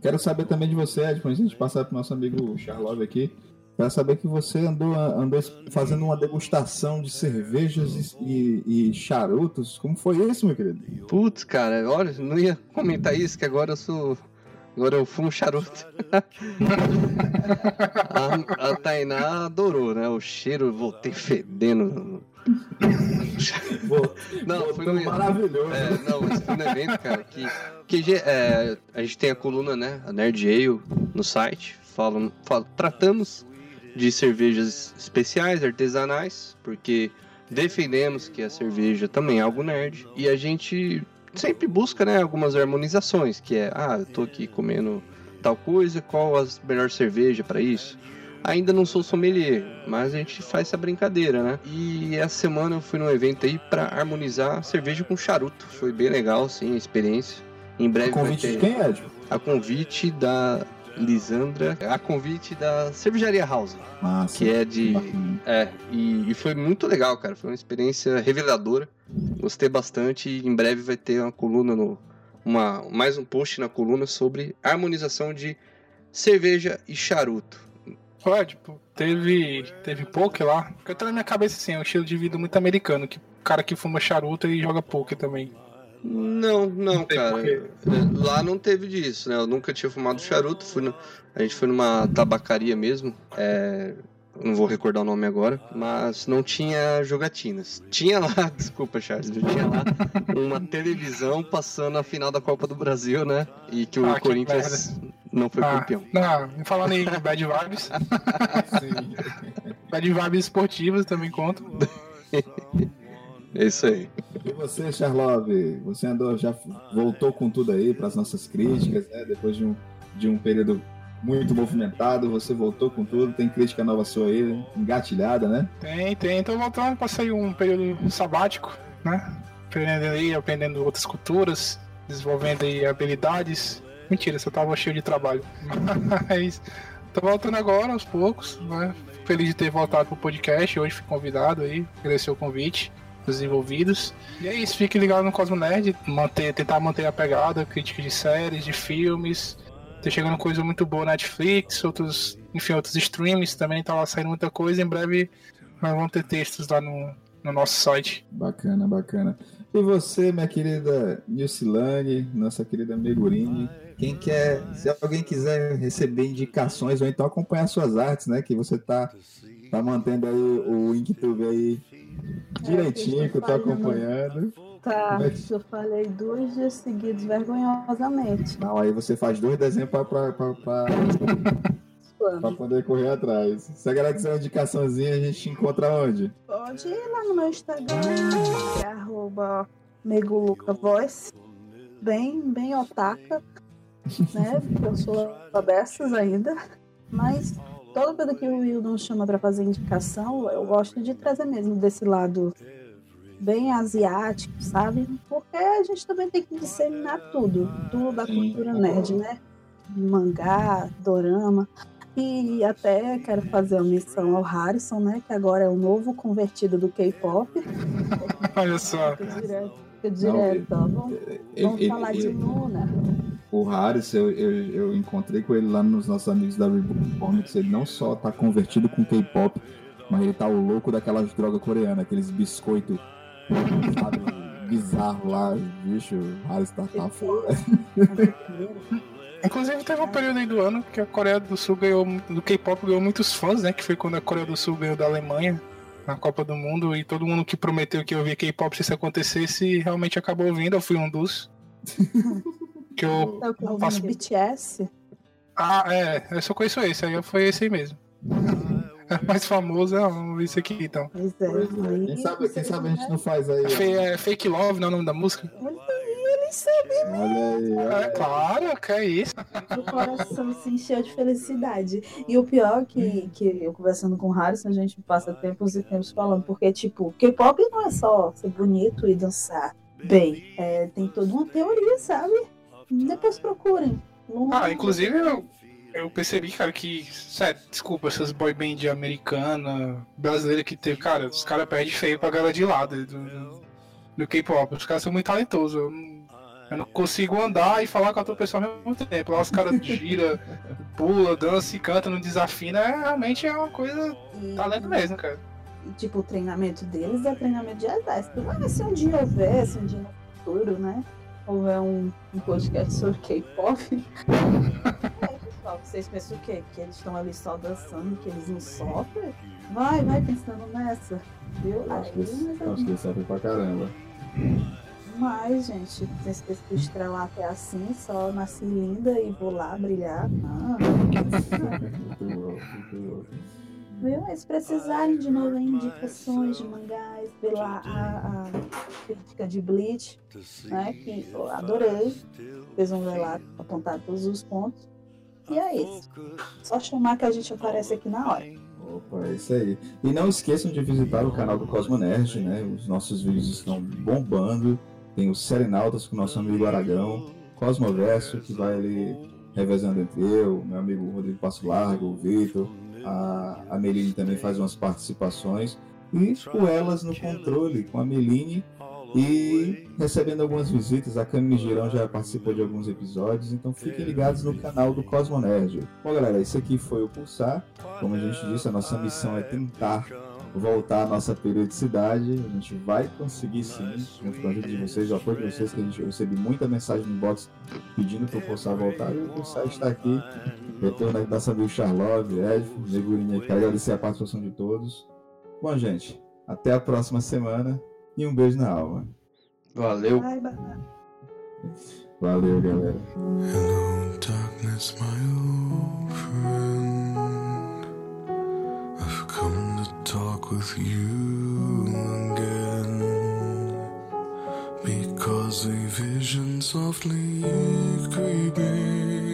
Quero saber também de você, Ed, antes de passar pro nosso amigo Charlove aqui. Quero saber que você andou, andou fazendo uma degustação de cervejas e, e- e charutos. Como foi isso, meu querido? Putz, cara, olha, não ia comentar isso, que agora eu sou. Agora eu fumo charuto. a, a Tainá adorou, né? O cheiro, voltei fedendo. Não, foi maravilhoso. É, não, mas foi evento, cara, que, que é, a gente tem a coluna, né, a Nerd Ale no site, falam, fal- tratamos de cervejas especiais, artesanais, porque defendemos que a cerveja também é algo nerd, e a gente sempre busca, né, algumas harmonizações, que é, ah, eu tô aqui comendo tal coisa, qual a melhor cerveja para isso? Ainda não sou sommelier, mas a gente faz essa brincadeira, né? E essa semana eu fui num evento aí pra harmonizar cerveja com charuto. Foi bem legal, sim, a experiência. Em breve vai Convite de ter quem, Ed? a convite da Lisandra, a convite da Cervejaria House, Massa. que é de Bacana. é, e, e foi muito legal, cara. Foi uma experiência reveladora. Gostei bastante e em breve vai ter uma coluna no. Uma, mais um post na coluna sobre harmonização de cerveja e charuto. Ué, tipo, teve, teve poker lá. Porque tá na minha cabeça assim, é um estilo de vida muito americano. Que o cara que fuma charuto e joga poker também. Não, não, cara. Lá não teve disso, né? Eu nunca tinha fumado charuto. Fui no- A gente foi numa tabacaria mesmo. É... Não vou recordar o nome agora, mas não tinha jogatinas. Tinha lá, desculpa, Charles, tinha lá uma televisão passando a final da Copa do Brasil, né? E que o Ah, que Corinthians não foi Ah, campeão. não, falando em bad vibes, bad vibes esportivas também contam. É isso aí. E você, Charlove? Você andou, já voltou com tudo aí para as nossas críticas, né? Depois de um, de um período muito movimentado, você voltou com tudo. Tem crítica nova sua aí, engatilhada, né? Tem, tem. Tô voltando, passei um período sabático, né? Aprendendo aí, aprendendo outras culturas, desenvolvendo aí habilidades. Mentira, só tava cheio de trabalho. Mas tô voltando agora, aos poucos, né? Feliz de ter voltado pro podcast. Hoje fui convidado aí, agradecer o convite dos envolvidos. E é isso, fique ligado no Cosmo Nerd, manter, tentar manter a pegada, crítica de séries, de filmes. Tá chegando coisa muito boa na Netflix, outros, enfim, outros streams também, tá lá saindo muita coisa. Em breve nós vamos ter textos lá no, no nosso site. Bacana, bacana. E você, minha querida Nilcilane, nossa querida Megurini, quem quer, se alguém quiser receber indicações ou então acompanhar suas artes, né? Que você tá, tá mantendo aí o Inktube aí direitinho, que eu tô acompanhando. Tá, é eu falei dois dias seguidos, vergonhosamente. Não, aí você faz dois desenhos pra, pra, pra, pra, pra poder correr atrás. Se a galera quiser uma indicaçãozinha, a gente encontra onde? Pode ir lá no meu Instagram, é arroba bem, bem otaka, né? Eu sou dessas ainda. Mas toda vez que o Wildon chama pra fazer indicação, eu gosto de trazer mesmo desse lado bem asiático, sabe? Porque a gente também tem que disseminar tudo, tudo da cultura nerd, né? Mangá, dorama. E até quero fazer uma missão ao Harrison, né? Que agora é o novo convertido do K-pop. Olha só. Fica direto, fica direto, ó. Vamos, vamos Ele- falar de ele- Luna. O Harris, eu, eu, eu encontrei com ele lá nos nossos amigos da Reboot Comics. Ele não só tá convertido com K-pop, mas ele tá o louco daquelas drogas coreanas, aqueles biscoitos sabe, bizarro lá, bicho. O Harris tá, tá foda. Inclusive teve um período aí do ano que a Coreia do Sul ganhou, do K-pop ganhou muitos fãs, né? Que foi quando a Coreia do Sul ganhou da Alemanha na Copa do Mundo e todo mundo que prometeu que eu ouvia K-pop se isso acontecesse realmente acabou ouvindo, eu fui um dos. que eu. Tá ouvindo Faço- BTS? Ah, é, eu só conheço esse, aí foi esse aí mesmo. É mais famoso, é esse aqui então. Pois é. Pois é. Quem sabe, quem sabe a gente não faz aí. É, é Fake Love, não é o nome da música? Olha aí, ele sabe. Olha aí, olha É aí. claro, que é isso. O coração se encheu de felicidade. E o pior é que, que eu conversando com o Harrison, a gente passa tempos e tempos falando, porque, tipo, K-pop não é só ser bonito e dançar bem. É, tem toda uma teoria, sabe? Depois procurem. Ah, inclusive eu, eu percebi, cara, que. Sério, desculpa, essas boy band americana, brasileira que teve, cara, os caras perdem feio pra galera de lá do, do, K-pop. Os caras são muito talentosos. Eu não, eu não consigo andar e falar com a outra pessoa ao mesmo tempo. Lá os caras gira, pula, dança e canta, não desafina. É, realmente é uma coisa. E- Talento mesmo, cara. E, tipo, o treinamento deles é treinamento de exército. Mas se um dia houver, se um dia no futuro, né? Houver um, um podcast sobre K-pop. é, pessoal, vocês pensam o quê? Que eles estão ali só dançando, que eles não sofrem? Vai, vai pensando nessa. Viu? Eu acho que acho que eles sabem pra caramba. Mas, gente, esse pessoal estrelar até assim, só nasci linda e vou lá brilhar. Não. Muito louco. Mas precisarem de novo indicações de mangás, lá a, a crítica de Bleach, né? Que eu adorei. Vão ver lá apontar todos os pontos. E é isso. Só chamar que a gente aparece aqui na hora. Opa, é isso aí. E não esqueçam de visitar o canal do Cosmo Nerd, né? Os nossos vídeos estão bombando. Tem o Serenautas com o nosso amigo Aragão, Cosmoverso, que vai ali revezando entre eu, meu amigo Rodrigo Passo Largo, o Vitor, a, a Meline também faz umas participações. E o Elas no Controle, com a Meline e recebendo algumas visitas. A Camille Girão já participou de alguns episódios, então fiquem ligados no canal do Cosmo Nerd. Bom, galera, esse aqui foi o Pulsar. Como a gente disse, a nossa missão é tentar voltar à nossa periodicidade. A gente vai conseguir sim, junto com a ajuda de vocês, o apoio de vocês, que a gente eu recebi muita mensagem no inbox pedindo para o Pulsar voltar. E o Pulsar está aqui. Retorno aí da amigo Charlove, Ed, Negurinha, quero agradecer a participação de todos. Bom, gente, até a próxima semana e um beijo na alma. Valeu. Bye, bye. Valeu, galera. Hello, darkness, my old friend. I've come to talk with you again. Because a vision softly creeping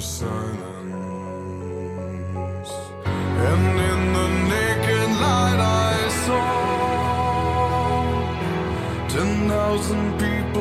silence. And in the naked light, I saw 10,000 people.